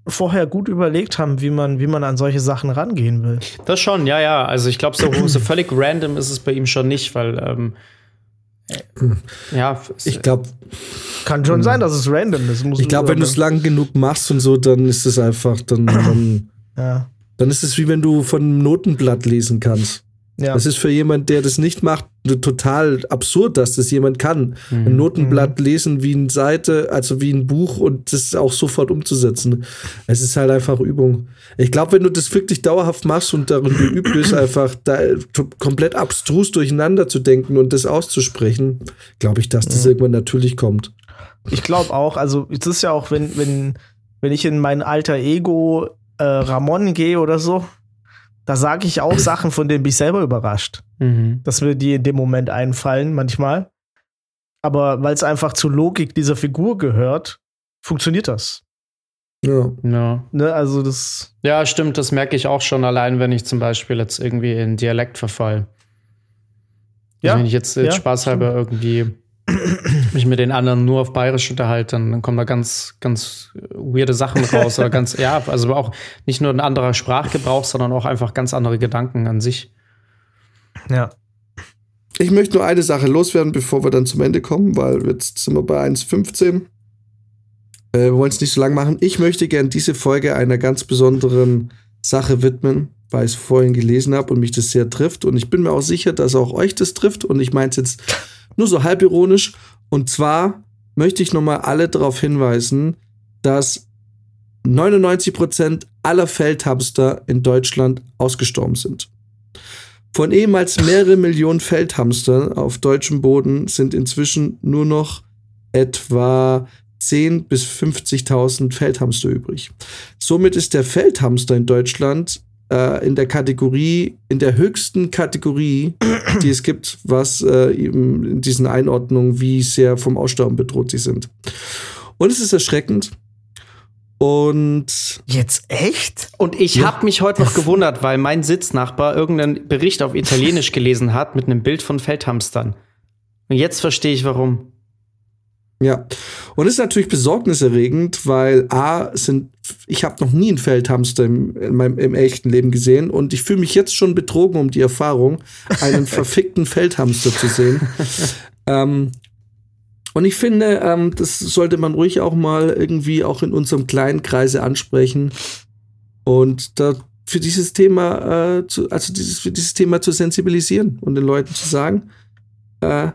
vorher gut überlegt haben, wie man, wie man an solche Sachen rangehen will. Das schon, ja, ja. Also ich glaube, so, so völlig random ist es bei ihm schon nicht, weil ähm, äh, ja, Ich glaube, Kann schon sein, dass es random ist. Muss- ich glaube, wenn du es lang genug machst und so, dann ist es einfach, dann, dann, ja, dann ist es wie wenn du von einem Notenblatt lesen kannst. Ja. Das ist für jemand, der das nicht macht, total absurd, dass das jemand kann. Mhm. Ein Notenblatt lesen wie eine Seite, also wie ein Buch und das auch sofort umzusetzen. Es ist halt einfach Übung. Ich glaube, wenn du das wirklich dauerhaft machst und darin geübt bist, (coughs) einfach da t- komplett abstrus durcheinander zu denken und das auszusprechen, glaube ich, dass das irgendwann natürlich kommt. Ich glaube auch, also es ist ja auch, wenn, wenn, wenn ich in mein alter Ego äh, Ramon gehe oder so, Da sage ich auch Sachen, von denen bin ich selber überrascht. Mhm. Dass mir die in dem Moment einfallen, manchmal. Aber weil es einfach zur Logik dieser Figur gehört, funktioniert das. Ja. Ja. Ne? Also das. ja, stimmt, das merke ich auch schon allein, wenn ich zum Beispiel jetzt irgendwie in Dialekt verfall. Ja, Also wenn ich jetzt, jetzt ja, spaßhalber irgendwie mich mit den anderen nur auf Bayerisch unterhalte, dann, kommen da ganz, ganz weirde Sachen raus. oder ganz, ja, also auch nicht nur ein anderer Sprachgebrauch, sondern auch einfach ganz andere Gedanken an sich. Ja. Ich möchte nur eine Sache loswerden, bevor wir dann zum Ende kommen, weil jetzt sind wir bei 1,15. Äh, wir wollen es nicht so lang machen. Ich möchte gern diese Folge einer ganz besonderen Sache widmen, weil ich es vorhin gelesen habe und mich das sehr trifft. Und ich bin mir auch sicher, dass auch euch das trifft. Und ich meine es jetzt nur so halb ironisch. Und zwar möchte ich nochmal alle darauf hinweisen, dass 99% aller Feldhamster in Deutschland ausgestorben sind. Von ehemals mehrere Millionen Feldhamster auf deutschem Boden sind inzwischen nur noch etwa 10.000 bis 50.000 Feldhamster übrig. Somit ist der Feldhamster in Deutschland äh, in der Kategorie, in der höchsten Kategorie, (clears throat) die es gibt, was äh, eben in diesen Einordnungen, wie sehr vom Aussterben bedroht sie sind. Und es ist erschreckend. Und Jetzt echt? Und ich habe mich heute noch (laughs) gewundert, weil mein Sitznachbar irgendeinen Bericht auf Italienisch gelesen hat mit einem Bild von Feldhamstern. Und jetzt verstehe ich warum. Ja, und es ist natürlich besorgniserregend, weil A, sind, ich habe noch nie einen Feldhamster im, in meinem, im echten Leben gesehen und ich fühle mich jetzt schon betrogen um die Erfahrung, einen (laughs) verfickten Feldhamster zu sehen. ähm, und ich finde, ähm, das sollte man ruhig auch mal irgendwie auch in unserem kleinen Kreise ansprechen und da für dieses Thema, äh, zu, also dieses, für dieses Thema zu sensibilisieren und den Leuten zu sagen, äh,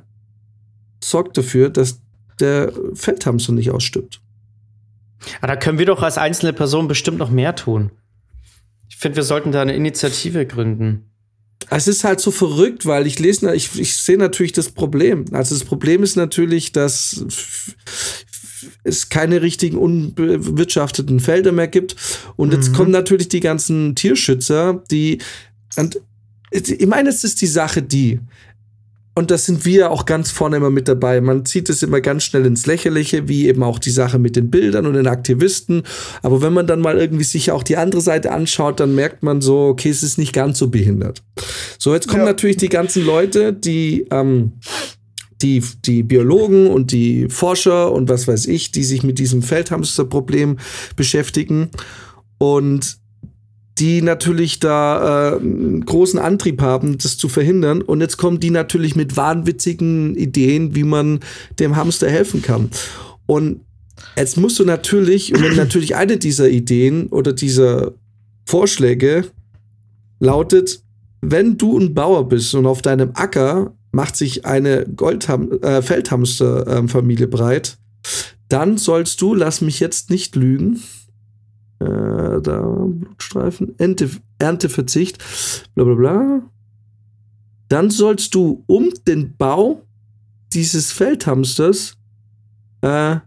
sorgt dafür, dass der Feldhamster nicht ausstirbt. Aber da können wir doch als einzelne Person bestimmt noch mehr tun. Ich finde, wir sollten da eine Initiative gründen. Es ist halt so verrückt, weil ich lese, ich, ich sehe natürlich das Problem. Also das Problem ist natürlich, dass es keine richtigen unbewirtschafteten Felder mehr gibt. Und jetzt Mhm. kommen natürlich die ganzen Tierschützer, die, und ich meine, es ist die Sache, die, und das sind wir auch ganz vorne immer mit dabei. Man zieht es immer ganz schnell ins Lächerliche, wie eben auch die Sache mit den Bildern und den Aktivisten. Aber wenn man dann mal irgendwie sich auch die andere Seite anschaut, dann merkt man so, okay, es ist nicht ganz so behindert. So, jetzt kommen Ja. natürlich die ganzen Leute, die, ähm, die, die Biologen und die Forscher und was weiß ich, die sich mit diesem Feldhamsterproblem beschäftigen. Und die natürlich da äh, großen Antrieb haben, das zu verhindern. Und jetzt kommen die natürlich mit wahnwitzigen Ideen, wie man dem Hamster helfen kann. Und jetzt musst du natürlich, wenn natürlich eine dieser Ideen oder dieser Vorschläge lautet, wenn du ein Bauer bist und auf deinem Acker macht sich eine äh, Feldhamsterfamilie breit, dann sollst du, lass mich jetzt nicht lügen, äh, da Blutstreifen, Ernte, Ernteverzicht, bla bla bla. Dann sollst du um den Bau dieses Feldhamsters äh,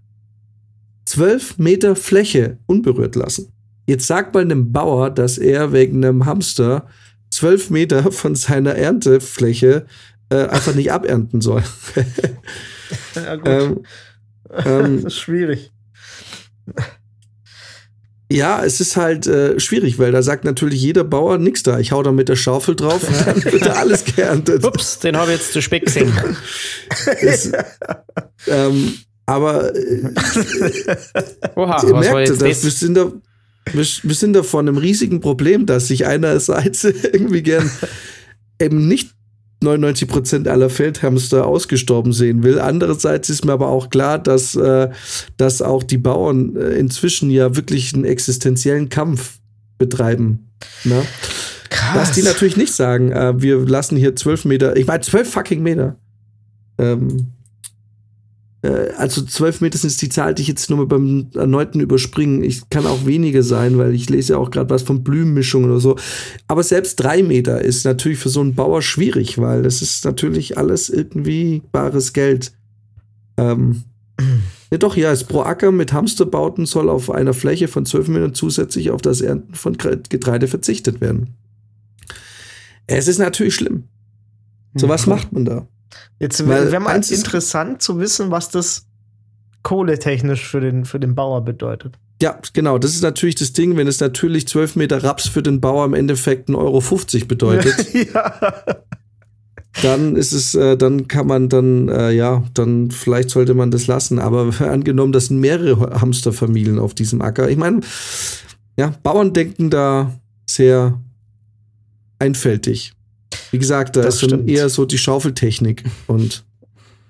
12 Meter Fläche unberührt lassen. Jetzt sag mal einem Bauer, dass er wegen einem Hamster 12 Meter von seiner Erntefläche äh, einfach nicht abernten soll. (laughs) Ja, gut. ähm, ähm, (laughs) das ist schwierig. Ja, es ist halt äh, schwierig, weil da sagt natürlich jeder Bauer nix da. Ich hau da mit der Schaufel drauf und dann wird da alles geerntet. Ups, den habe ich jetzt zu spät gesehen. (laughs) Das, ähm, aber äh, Oha, ihr merkt, dass das? wir sind da, wir, wir sind da vor einem riesigen Problem, dass sich einerseits (laughs) irgendwie gern eben nicht 99% aller Feldhamster ausgestorben sehen will. Andererseits ist mir aber auch klar, dass, äh, dass auch die Bauern äh, inzwischen ja wirklich einen existenziellen Kampf betreiben. Ne? Krass. Was die natürlich nicht sagen. Äh, wir lassen hier 12 Meter, ich meine 12 fucking Meter. Ähm, äh, also 12 Meter ist die Zahl, die ich jetzt nur mal beim erneuten Überspringen. Ich kann auch weniger sein, weil ich lese ja auch gerade was von Blümenmischung oder so. Aber selbst drei Meter ist natürlich für so einen Bauer schwierig, weil das ist natürlich alles irgendwie bares Geld. Ähm, (clears throat) ja, doch, ja, es pro Acker mit Hamsterbauten soll auf einer Fläche von 12 Metern zusätzlich auf das Ernten von Getreide verzichtet werden. Es ist natürlich schlimm. So was Mhm. macht man da? Jetzt wäre mal interessant zu wissen, was das kohletechnisch für den, für den Bauer bedeutet. Ja, genau. Das ist natürlich das Ding, wenn es natürlich 12 Meter Raps für den Bauer im Endeffekt 1,50 Euro bedeutet, (laughs) ja. dann ist es, äh, dann kann man dann, äh, ja, dann vielleicht sollte man das lassen. Aber (laughs) angenommen, das sind mehrere Hamsterfamilien auf diesem Acker. Ich meine, ja, Bauern denken da sehr einfältig. Wie gesagt, da Das ist stimmt. eher so die Schaufeltechnik und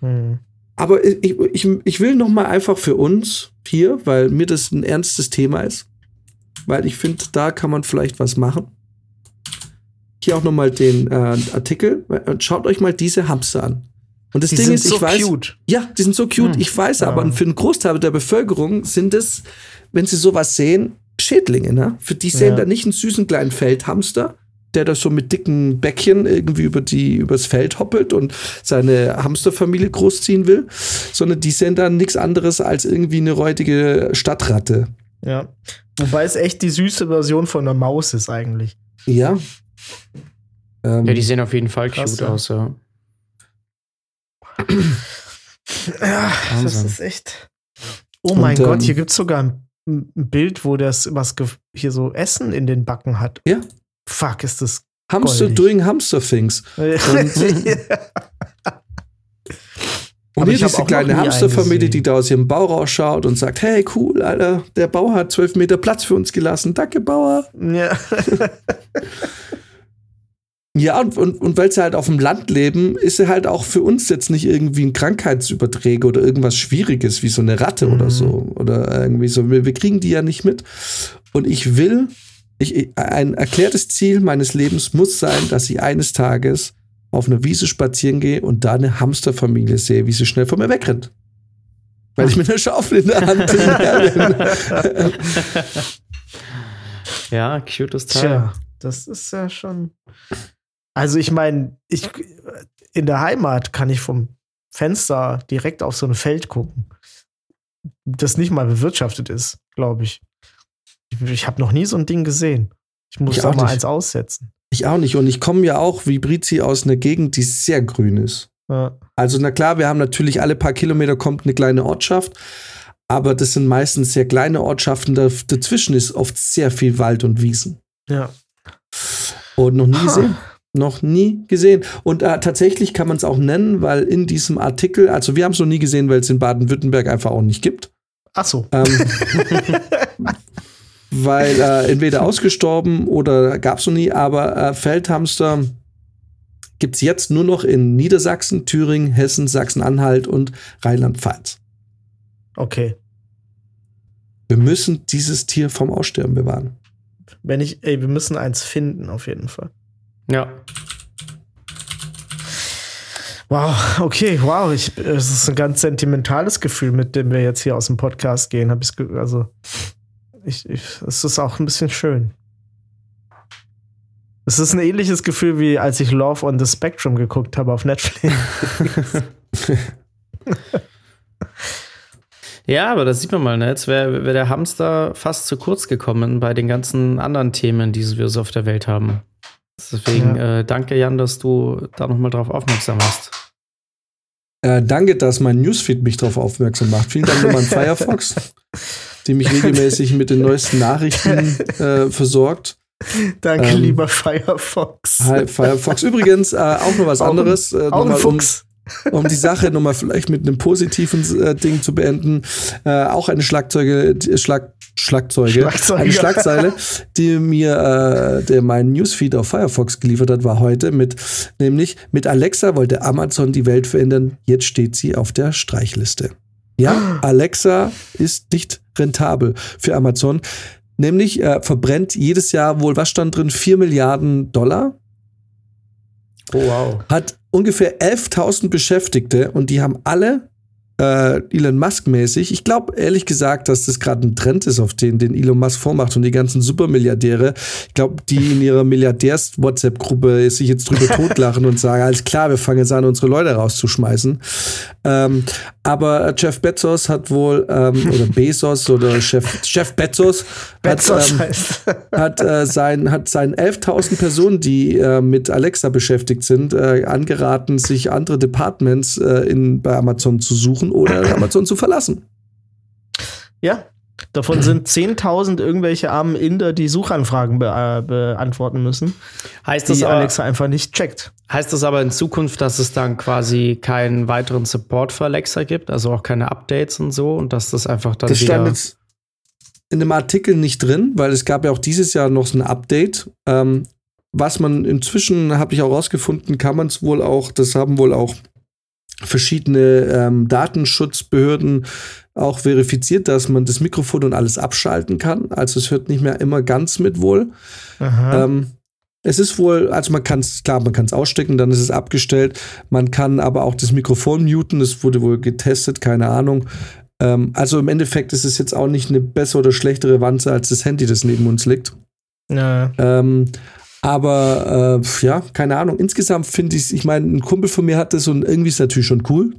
Hm. Aber ich, ich, ich will noch mal einfach für uns hier, weil mir das ein ernstes Thema ist, weil ich finde, da kann man vielleicht was machen. Hier auch noch mal den äh, Artikel. Schaut euch mal diese Hamster an. Und das Die Ding sind ist, so ich weiß, cute. ja, die sind so cute. Hm. Ich weiß, Ja. aber für einen Großteil der Bevölkerung sind es, wenn sie sowas sehen, Schädlinge. Ne? Für die sehen Ja. da nicht einen süßen kleinen Feldhamster, der da so mit dicken Bäckchen irgendwie über die übers Feld hoppelt und seine Hamsterfamilie großziehen will, sondern die sehen dann nichts anderes als irgendwie eine räudige Stadtratte. Ja. Wobei es echt die süße Version von einer Maus ist eigentlich. Ja. Ähm, Ja, die sehen auf jeden Fall Krass, cute ja. aus, ja. Ja, das Wahnsinn. ist echt. Oh mein Und, Gott, ähm, hier gibt es sogar ein, ein Bild, wo das was hier so Essen in den Backen hat. Ja. Fuck, ist das. Hamster goldig. doing Hamster things. (laughs) Und Aber hier diese kleine Hamsterfamilie, die da aus ihrem Bau rausschaut und sagt, hey, cool, Alter, der Bauer hat zwölf Meter Platz für uns gelassen. Danke, Bauer. ja. (laughs) Ja, und, und, und weil sie halt auf dem Land leben, ist er halt auch für uns jetzt nicht irgendwie ein Krankheitsüberträger oder irgendwas Schwieriges, wie so eine Ratte Mhm. oder so. Oder irgendwie so. Wir, wir kriegen die ja nicht mit. Und ich will, ich, ein erklärtes Ziel meines Lebens muss sein, dass ich eines Tages auf einer Wiese spazieren gehe und da eine Hamsterfamilie sehe, wie sie schnell von mir wegrennt. Weil ich mit einer Schaufel in der Hand (laughs) bin. Ja, cutes Teil. Tja, das ist ja schon. Also, ich meine, ich, in der Heimat kann ich vom Fenster direkt auf so ein Feld gucken, das nicht mal bewirtschaftet ist, glaube ich. Ich, habe noch nie so ein Ding gesehen. Ich muss Ich auch mal nicht. eins aussetzen. Ich auch nicht. Und ich komme ja auch wie Brizi aus einer Gegend, die sehr grün ist. Ja. Also, na klar, wir haben natürlich alle paar Kilometer kommt eine kleine Ortschaft, aber das sind meistens sehr kleine Ortschaften. Da, dazwischen ist oft sehr viel Wald und Wiesen. ja. Und noch nie Ha. (laughs) gesehen. Noch nie gesehen. Und äh, tatsächlich kann man es auch nennen, weil in diesem Artikel, also wir haben es noch nie gesehen, weil es in Baden-Württemberg einfach auch nicht gibt. Ach so. Ähm, (laughs) (laughs) weil äh, entweder ausgestorben oder gab es noch nie, aber äh, Feldhamster gibt es jetzt nur noch in Niedersachsen, Thüringen, Hessen, Sachsen-Anhalt und Rheinland-Pfalz. Okay. Wir müssen dieses Tier vom Aussterben bewahren. Wenn ich, ey, wir müssen eins finden, auf jeden Fall. Ja. Wow, okay, wow. Ich, es ist ein ganz sentimentales Gefühl, mit dem wir jetzt hier aus dem Podcast gehen. Hab ich's ge also, ich, ich, es ist auch ein bisschen schön. Es ist ein ähnliches Gefühl, wie als ich Love on the Spectrum geguckt habe auf Netflix. (laughs) Ja, aber das sieht man mal, ne? Jetzt wäre wär der Hamster fast zu kurz gekommen bei den ganzen anderen Themen, die wir so auf der Welt haben. Deswegen äh, danke, Jan, dass du da nochmal drauf aufmerksam hast. Äh, danke, dass mein Newsfeed mich darauf aufmerksam macht. Vielen Dank nochmal an (laughs) Firefox, die mich regelmäßig mit den neuesten Nachrichten äh, versorgt. Danke, Ähm, lieber Firefox. Hi, Firefox. Übrigens, äh, auch noch was Auch anderes. Äh, Auch ein nochmal, um, um die Sache nochmal vielleicht mit einem positiven äh, Ding zu beenden. Äh, auch eine Schlagzeuge, die- Schlag, Schlagzeuge, Schlagzeuge. eine Schlagzeile, die mir äh, der mein Newsfeed auf Firefox geliefert hat, war heute mit, nämlich mit Alexa wollte Amazon die Welt verändern. Jetzt steht sie auf der Streichliste. Ja, Alexa ist nicht rentabel für Amazon. Nämlich äh, verbrennt jedes Jahr wohl, was stand drin, 4 Milliarden Dollar Oh, wow. hat ungefähr 11.000 Beschäftigte und die haben alle äh, Elon Musk-mäßig. Ich glaube ehrlich gesagt, dass das gerade ein Trend ist, auf den, den Elon Musk vormacht und die ganzen Supermilliardäre. Ich glaube, die in ihrer Milliardärs-WhatsApp-Gruppe sich jetzt drüber (laughs) totlachen und sagen, alles klar, wir fangen jetzt an, unsere Leute rauszuschmeißen. Ähm, aber Jeff Bezos hat wohl, ähm, oder (laughs) Bezos oder Chef, Chef Bezos, Bezos hat, ähm, hat, äh, sein, hat seinen 11.000 Personen, die äh, mit Alexa beschäftigt sind, äh, angeraten, sich andere Departments äh, in, bei Amazon zu suchen oder Amazon zu verlassen. Ja, Davon sind 10.000 irgendwelche armen Inder, die Suchanfragen be äh, beantworten müssen. Heißt das aber, Alexa einfach nicht checkt. Heißt das aber in Zukunft, dass es dann quasi keinen weiteren Support für Alexa gibt, also auch keine Updates und so und dass das einfach dann Das stand wieder jetzt in dem Artikel nicht drin, weil es gab ja auch dieses Jahr noch so ein Update. Ähm, was man inzwischen, habe ich auch rausgefunden, kann man es wohl auch, das haben wohl auch verschiedene ähm, Datenschutzbehörden auch verifiziert, dass man das Mikrofon und alles abschalten kann. Also es hört nicht mehr immer ganz mit wohl. Ähm, es ist wohl, also man kann es, klar, man kann es ausstecken, dann ist es abgestellt. Man kann aber auch das Mikrofon muten, das wurde wohl getestet, keine Ahnung. Ähm, also im Endeffekt ist es jetzt auch nicht eine bessere oder schlechtere Wanze als das Handy, das neben uns liegt. ja. Aber äh, ja, keine Ahnung. Insgesamt finde ich ich meine, ein Kumpel von mir hat das und irgendwie ist natürlich schon cool,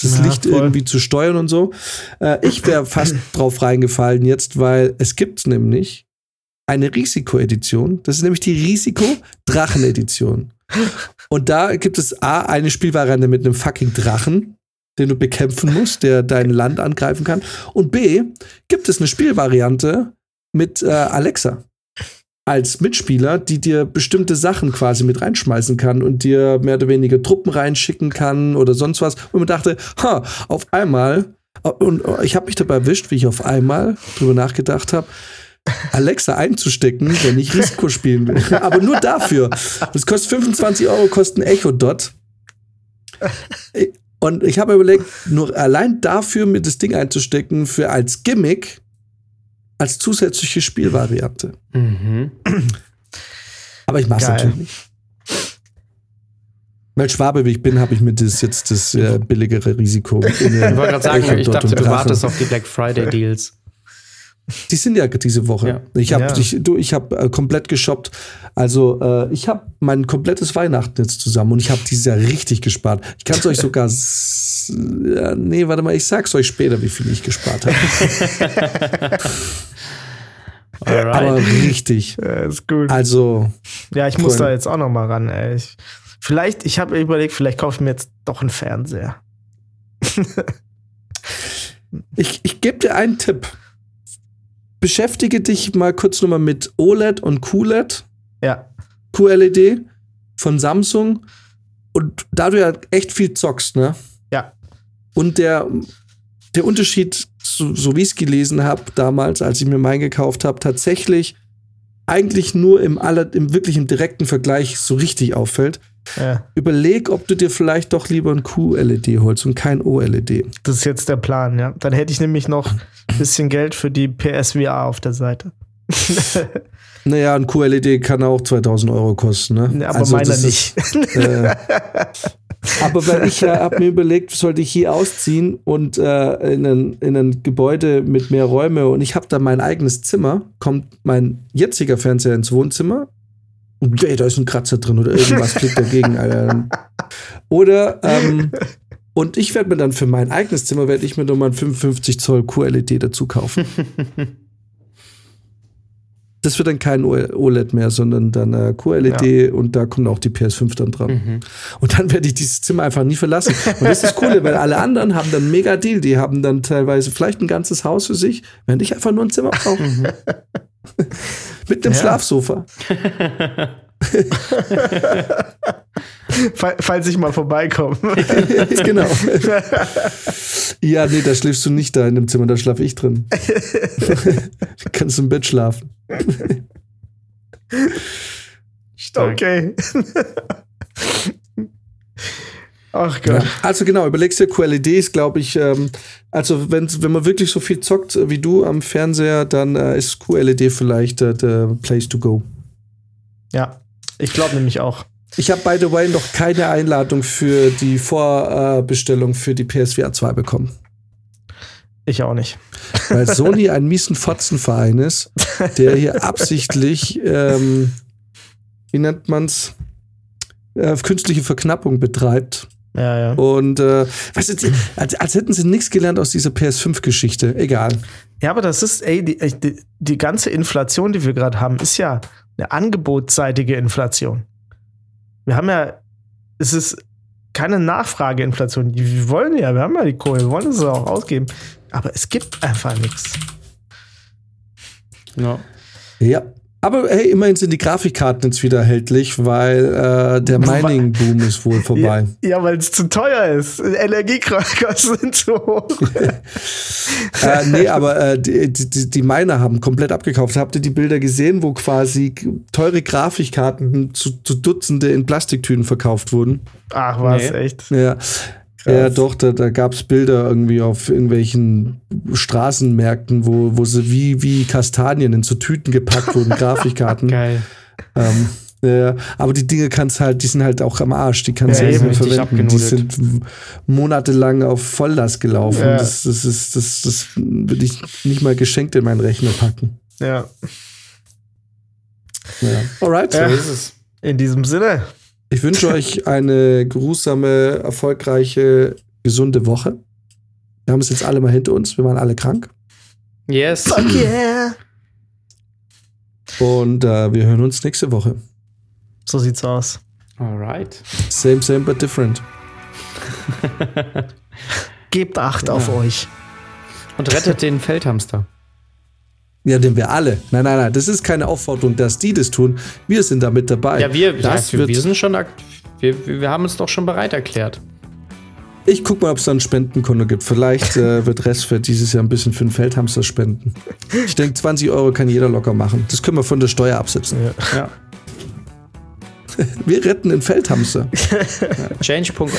das Ja, Licht voll. irgendwie zu steuern und so. Äh, ich wäre fast (laughs) drauf reingefallen jetzt, weil es gibt nämlich eine Risikoedition. Das ist nämlich die Risiko-Drachen-Edition. Und da gibt es A, eine Spielvariante mit einem fucking Drachen, den du bekämpfen musst, der dein Land angreifen kann. Und B, gibt es eine Spielvariante mit äh, Alexa als Mitspieler, die dir bestimmte Sachen quasi mit reinschmeißen kann und dir mehr oder weniger Truppen reinschicken kann oder sonst was. Und man dachte, ha, auf einmal, und ich habe mich dabei erwischt, wie ich auf einmal drüber nachgedacht habe, Alexa einzustecken, wenn ich Risiko spielen will. (laughs) Aber nur dafür. Das kostet 25 Euro, kostet ein Echo Dot. Und ich habe überlegt, nur allein dafür mir das Ding einzustecken, für als Gimmick, als zusätzliche Spielvariante. Mhm. Aber ich mache es natürlich nicht. Weil Schwabe wie ich bin, habe ich mir das jetzt das äh, billigere Risiko. (laughs) Ich wollte gerade sagen, ich dachte, du wartest auf. auf die Black Friday Deals. Die sind ja diese Woche. Ja. Ich habe Ja. ich, du, ich hab, äh, komplett geshoppt. Also äh, ich habe mein komplettes Weihnachten jetzt zusammen und ich habe dieses Jahr richtig gespart. Ich kann es euch sogar. (laughs) Ja, nee, warte mal, ich sag's euch später, wie viel ich gespart habe. (laughs) Aber richtig. Ja, ist gut. Also, Ja, ich muss Cool. da jetzt auch noch mal ran, ey. Ich, vielleicht, ich habe überlegt, vielleicht kaufe ich mir jetzt doch einen Fernseher. ich, ich gebe dir einen Tipp. Beschäftige dich mal kurz nochmal mit OLED und QLED. Ja. QLED von Samsung. Und da du ja echt viel zockst, ne? Ja. Und der, der Unterschied, so, so wie ich es gelesen habe damals, als ich mir meinen gekauft habe, tatsächlich eigentlich nur im, aller, im wirklich im direkten Vergleich so richtig auffällt. Ja. Überleg, ob du dir vielleicht doch lieber ein QLED holst und kein OLED. Das ist jetzt der Plan, ja. Dann hätte ich nämlich noch ein bisschen Geld für die PSVR auf der Seite. (laughs) Naja, ein QLED kann auch 2000 Euro kosten, ne? Ja, aber Also meiner nicht. Ist, äh, (laughs) aber weil ich äh, habe mir überlegt, sollte ich hier ausziehen und äh, in, ein, in ein Gebäude mit mehr Räume und ich habe da mein eigenes Zimmer, kommt mein jetziger Fernseher ins Wohnzimmer ey, da ist ein Kratzer drin oder irgendwas fliegt dagegen. Alter. Oder ähm, und ich werde mir dann für mein eigenes Zimmer werde ich mir nochmal ein 55 Zoll QLED dazu kaufen. (laughs) Das wird dann kein OLED mehr, sondern dann äh, QLED und da kommt auch die PS5 dann dran. Mhm. Und dann werde ich dieses Zimmer einfach nie verlassen. Und das ist das Coole, weil alle anderen haben dann einen mega Deal. Die haben dann teilweise vielleicht ein ganzes Haus für sich, während ich einfach nur ein Zimmer brauche. (laughs) Mit einem Ja. Schlafsofa. Fall- Falls ich mal vorbeikomme. (laughs) genau. (laughs) ja, nee, da schläfst du nicht da in dem Zimmer, da schlafe ich drin. du kannst im Bett schlafen. okay. Ach Ja. Gott. Also genau, überlegst dir QLED ist, glaube ich, ähm, also wenn's, wenn man wirklich so viel zockt äh, wie du am Fernseher, dann äh, ist QLED vielleicht äh, der Place to go. Ja. Ich glaube nämlich auch. Ich habe, by the way, noch keine Einladung für die Vorbestellung für die PSVR 2 bekommen. Ich auch nicht. Weil (laughs) Sony ein miesen Fotzenverein ist, der hier absichtlich, ähm, wie nennt man's, äh, künstliche Verknappung betreibt. Ja, ja. Und äh, weißt du, als, als hätten sie nichts gelernt aus dieser PS5-Geschichte. Egal. Ja, aber das ist, ey, die, die, die ganze Inflation, die wir gerade haben, ist ja eine angebotsseitige Inflation. Wir haben ja, es ist keine Nachfrageinflation. Wir wollen ja, wir haben ja die Kohle, wir wollen es auch ausgeben. Aber es gibt einfach nichts. Ja. Ja. Aber hey, immerhin sind die Grafikkarten jetzt wieder erhältlich, weil äh, der Mining-Boom ist wohl (laughs) vorbei. Ja, ja weil es zu teuer ist. Energiekosten (laughs) sind zu hoch. (laughs) äh, nee, aber äh, die, die, die Miner haben komplett abgekauft. Habt ihr die Bilder gesehen, wo quasi teure Grafikkarten zu, zu Dutzende in Plastiktüten verkauft wurden? Ach, was, nee. echt? Ja. Ja, doch, da, da gab es Bilder irgendwie auf irgendwelchen Straßenmärkten, wo, wo sie wie, wie Kastanien in so Tüten gepackt wurden, (laughs) Grafikkarten. Geil. Ähm, ja, aber die Dinge kannst halt, die sind halt auch am Arsch, die kannst du ja, nicht mehr verwenden. Die sind monatelang auf Volllast gelaufen. Ja. Das, das, ist, das, das würde ich nicht mal geschenkt in meinen Rechner packen. Ja. ja. Alright. So ist es. In diesem Sinne. Ich wünsche (laughs) euch eine geruhsame, erfolgreiche, gesunde Woche. Wir haben es jetzt alle mal hinter uns. Wir waren alle krank. Yes. Fuck (clears throat) yeah. Und äh, wir hören uns nächste Woche. So sieht's aus. Alright. Same, same, but different. (laughs) Gebt Acht ja. auf euch. Und rettet den Feldhamster. Ja, denn wir alle. Nein, nein, nein, das ist keine Aufforderung, dass die das tun. Wir sind da mit dabei. Ja, wir, das ja, wir, wir sind schon, wir, wir haben uns doch schon bereit erklärt. Ich guck mal, ob es da ein Spendenkonto gibt. Vielleicht äh, (laughs) wird Restfett dieses Jahr ein bisschen für den Feldhamster spenden. Ich denke, 20 Euro kann jeder locker machen. Das können wir von der Steuer absetzen. Ja. ja. (laughs) Wir retten den Feldhamster. (laughs) Change.org.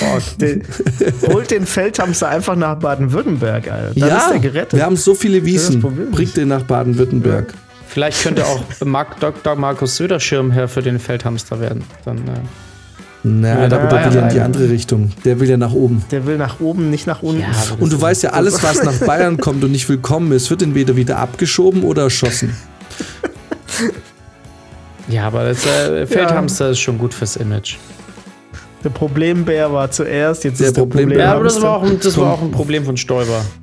Holt den Feldhamster einfach nach Baden-Württemberg, Alter. Dann ja, ist der gerettet. Wir haben so viele Wiesen. Bringt den nach Baden-Württemberg. Vielleicht könnte auch Mark, Dr. Markus Söder Schirmherr für den Feldhamster werden. Dann, äh na, aber der will ja in die andere Richtung. Der will ja nach oben. Der will nach oben, nicht nach unten. Ja, und du weißt ja, alles, was nach (laughs) Bayern kommt und nicht willkommen ist, wird entweder wieder abgeschoben oder erschossen. Ja, aber das äh, (laughs) Feldhamster ja. ist schon gut fürs Image. Der Problembär war zuerst, jetzt der ist der Problembär. Problem ja, aber das, war auch, ein, das war auch ein Problem von Stoiber. (laughs)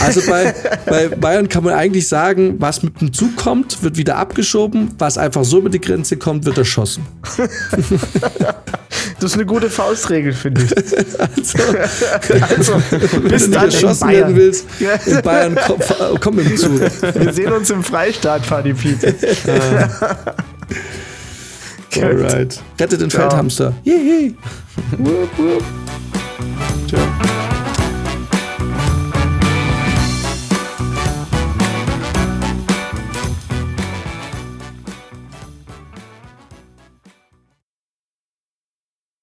Also bei, bei Bayern kann man eigentlich sagen, was mit dem Zug kommt, wird wieder abgeschoben, was einfach so über die Grenze kommt, wird erschossen. (laughs) Das ist eine gute Faustregel, finde ich. (laughs) Also, also bis du erschossen werden willst, in Bayern komm, komm im Zug. Wir sehen uns im Freistaat, Paddy Pete. Alright. Rettet den Feldhamster. Yay. Wupp, wupp. Ciao.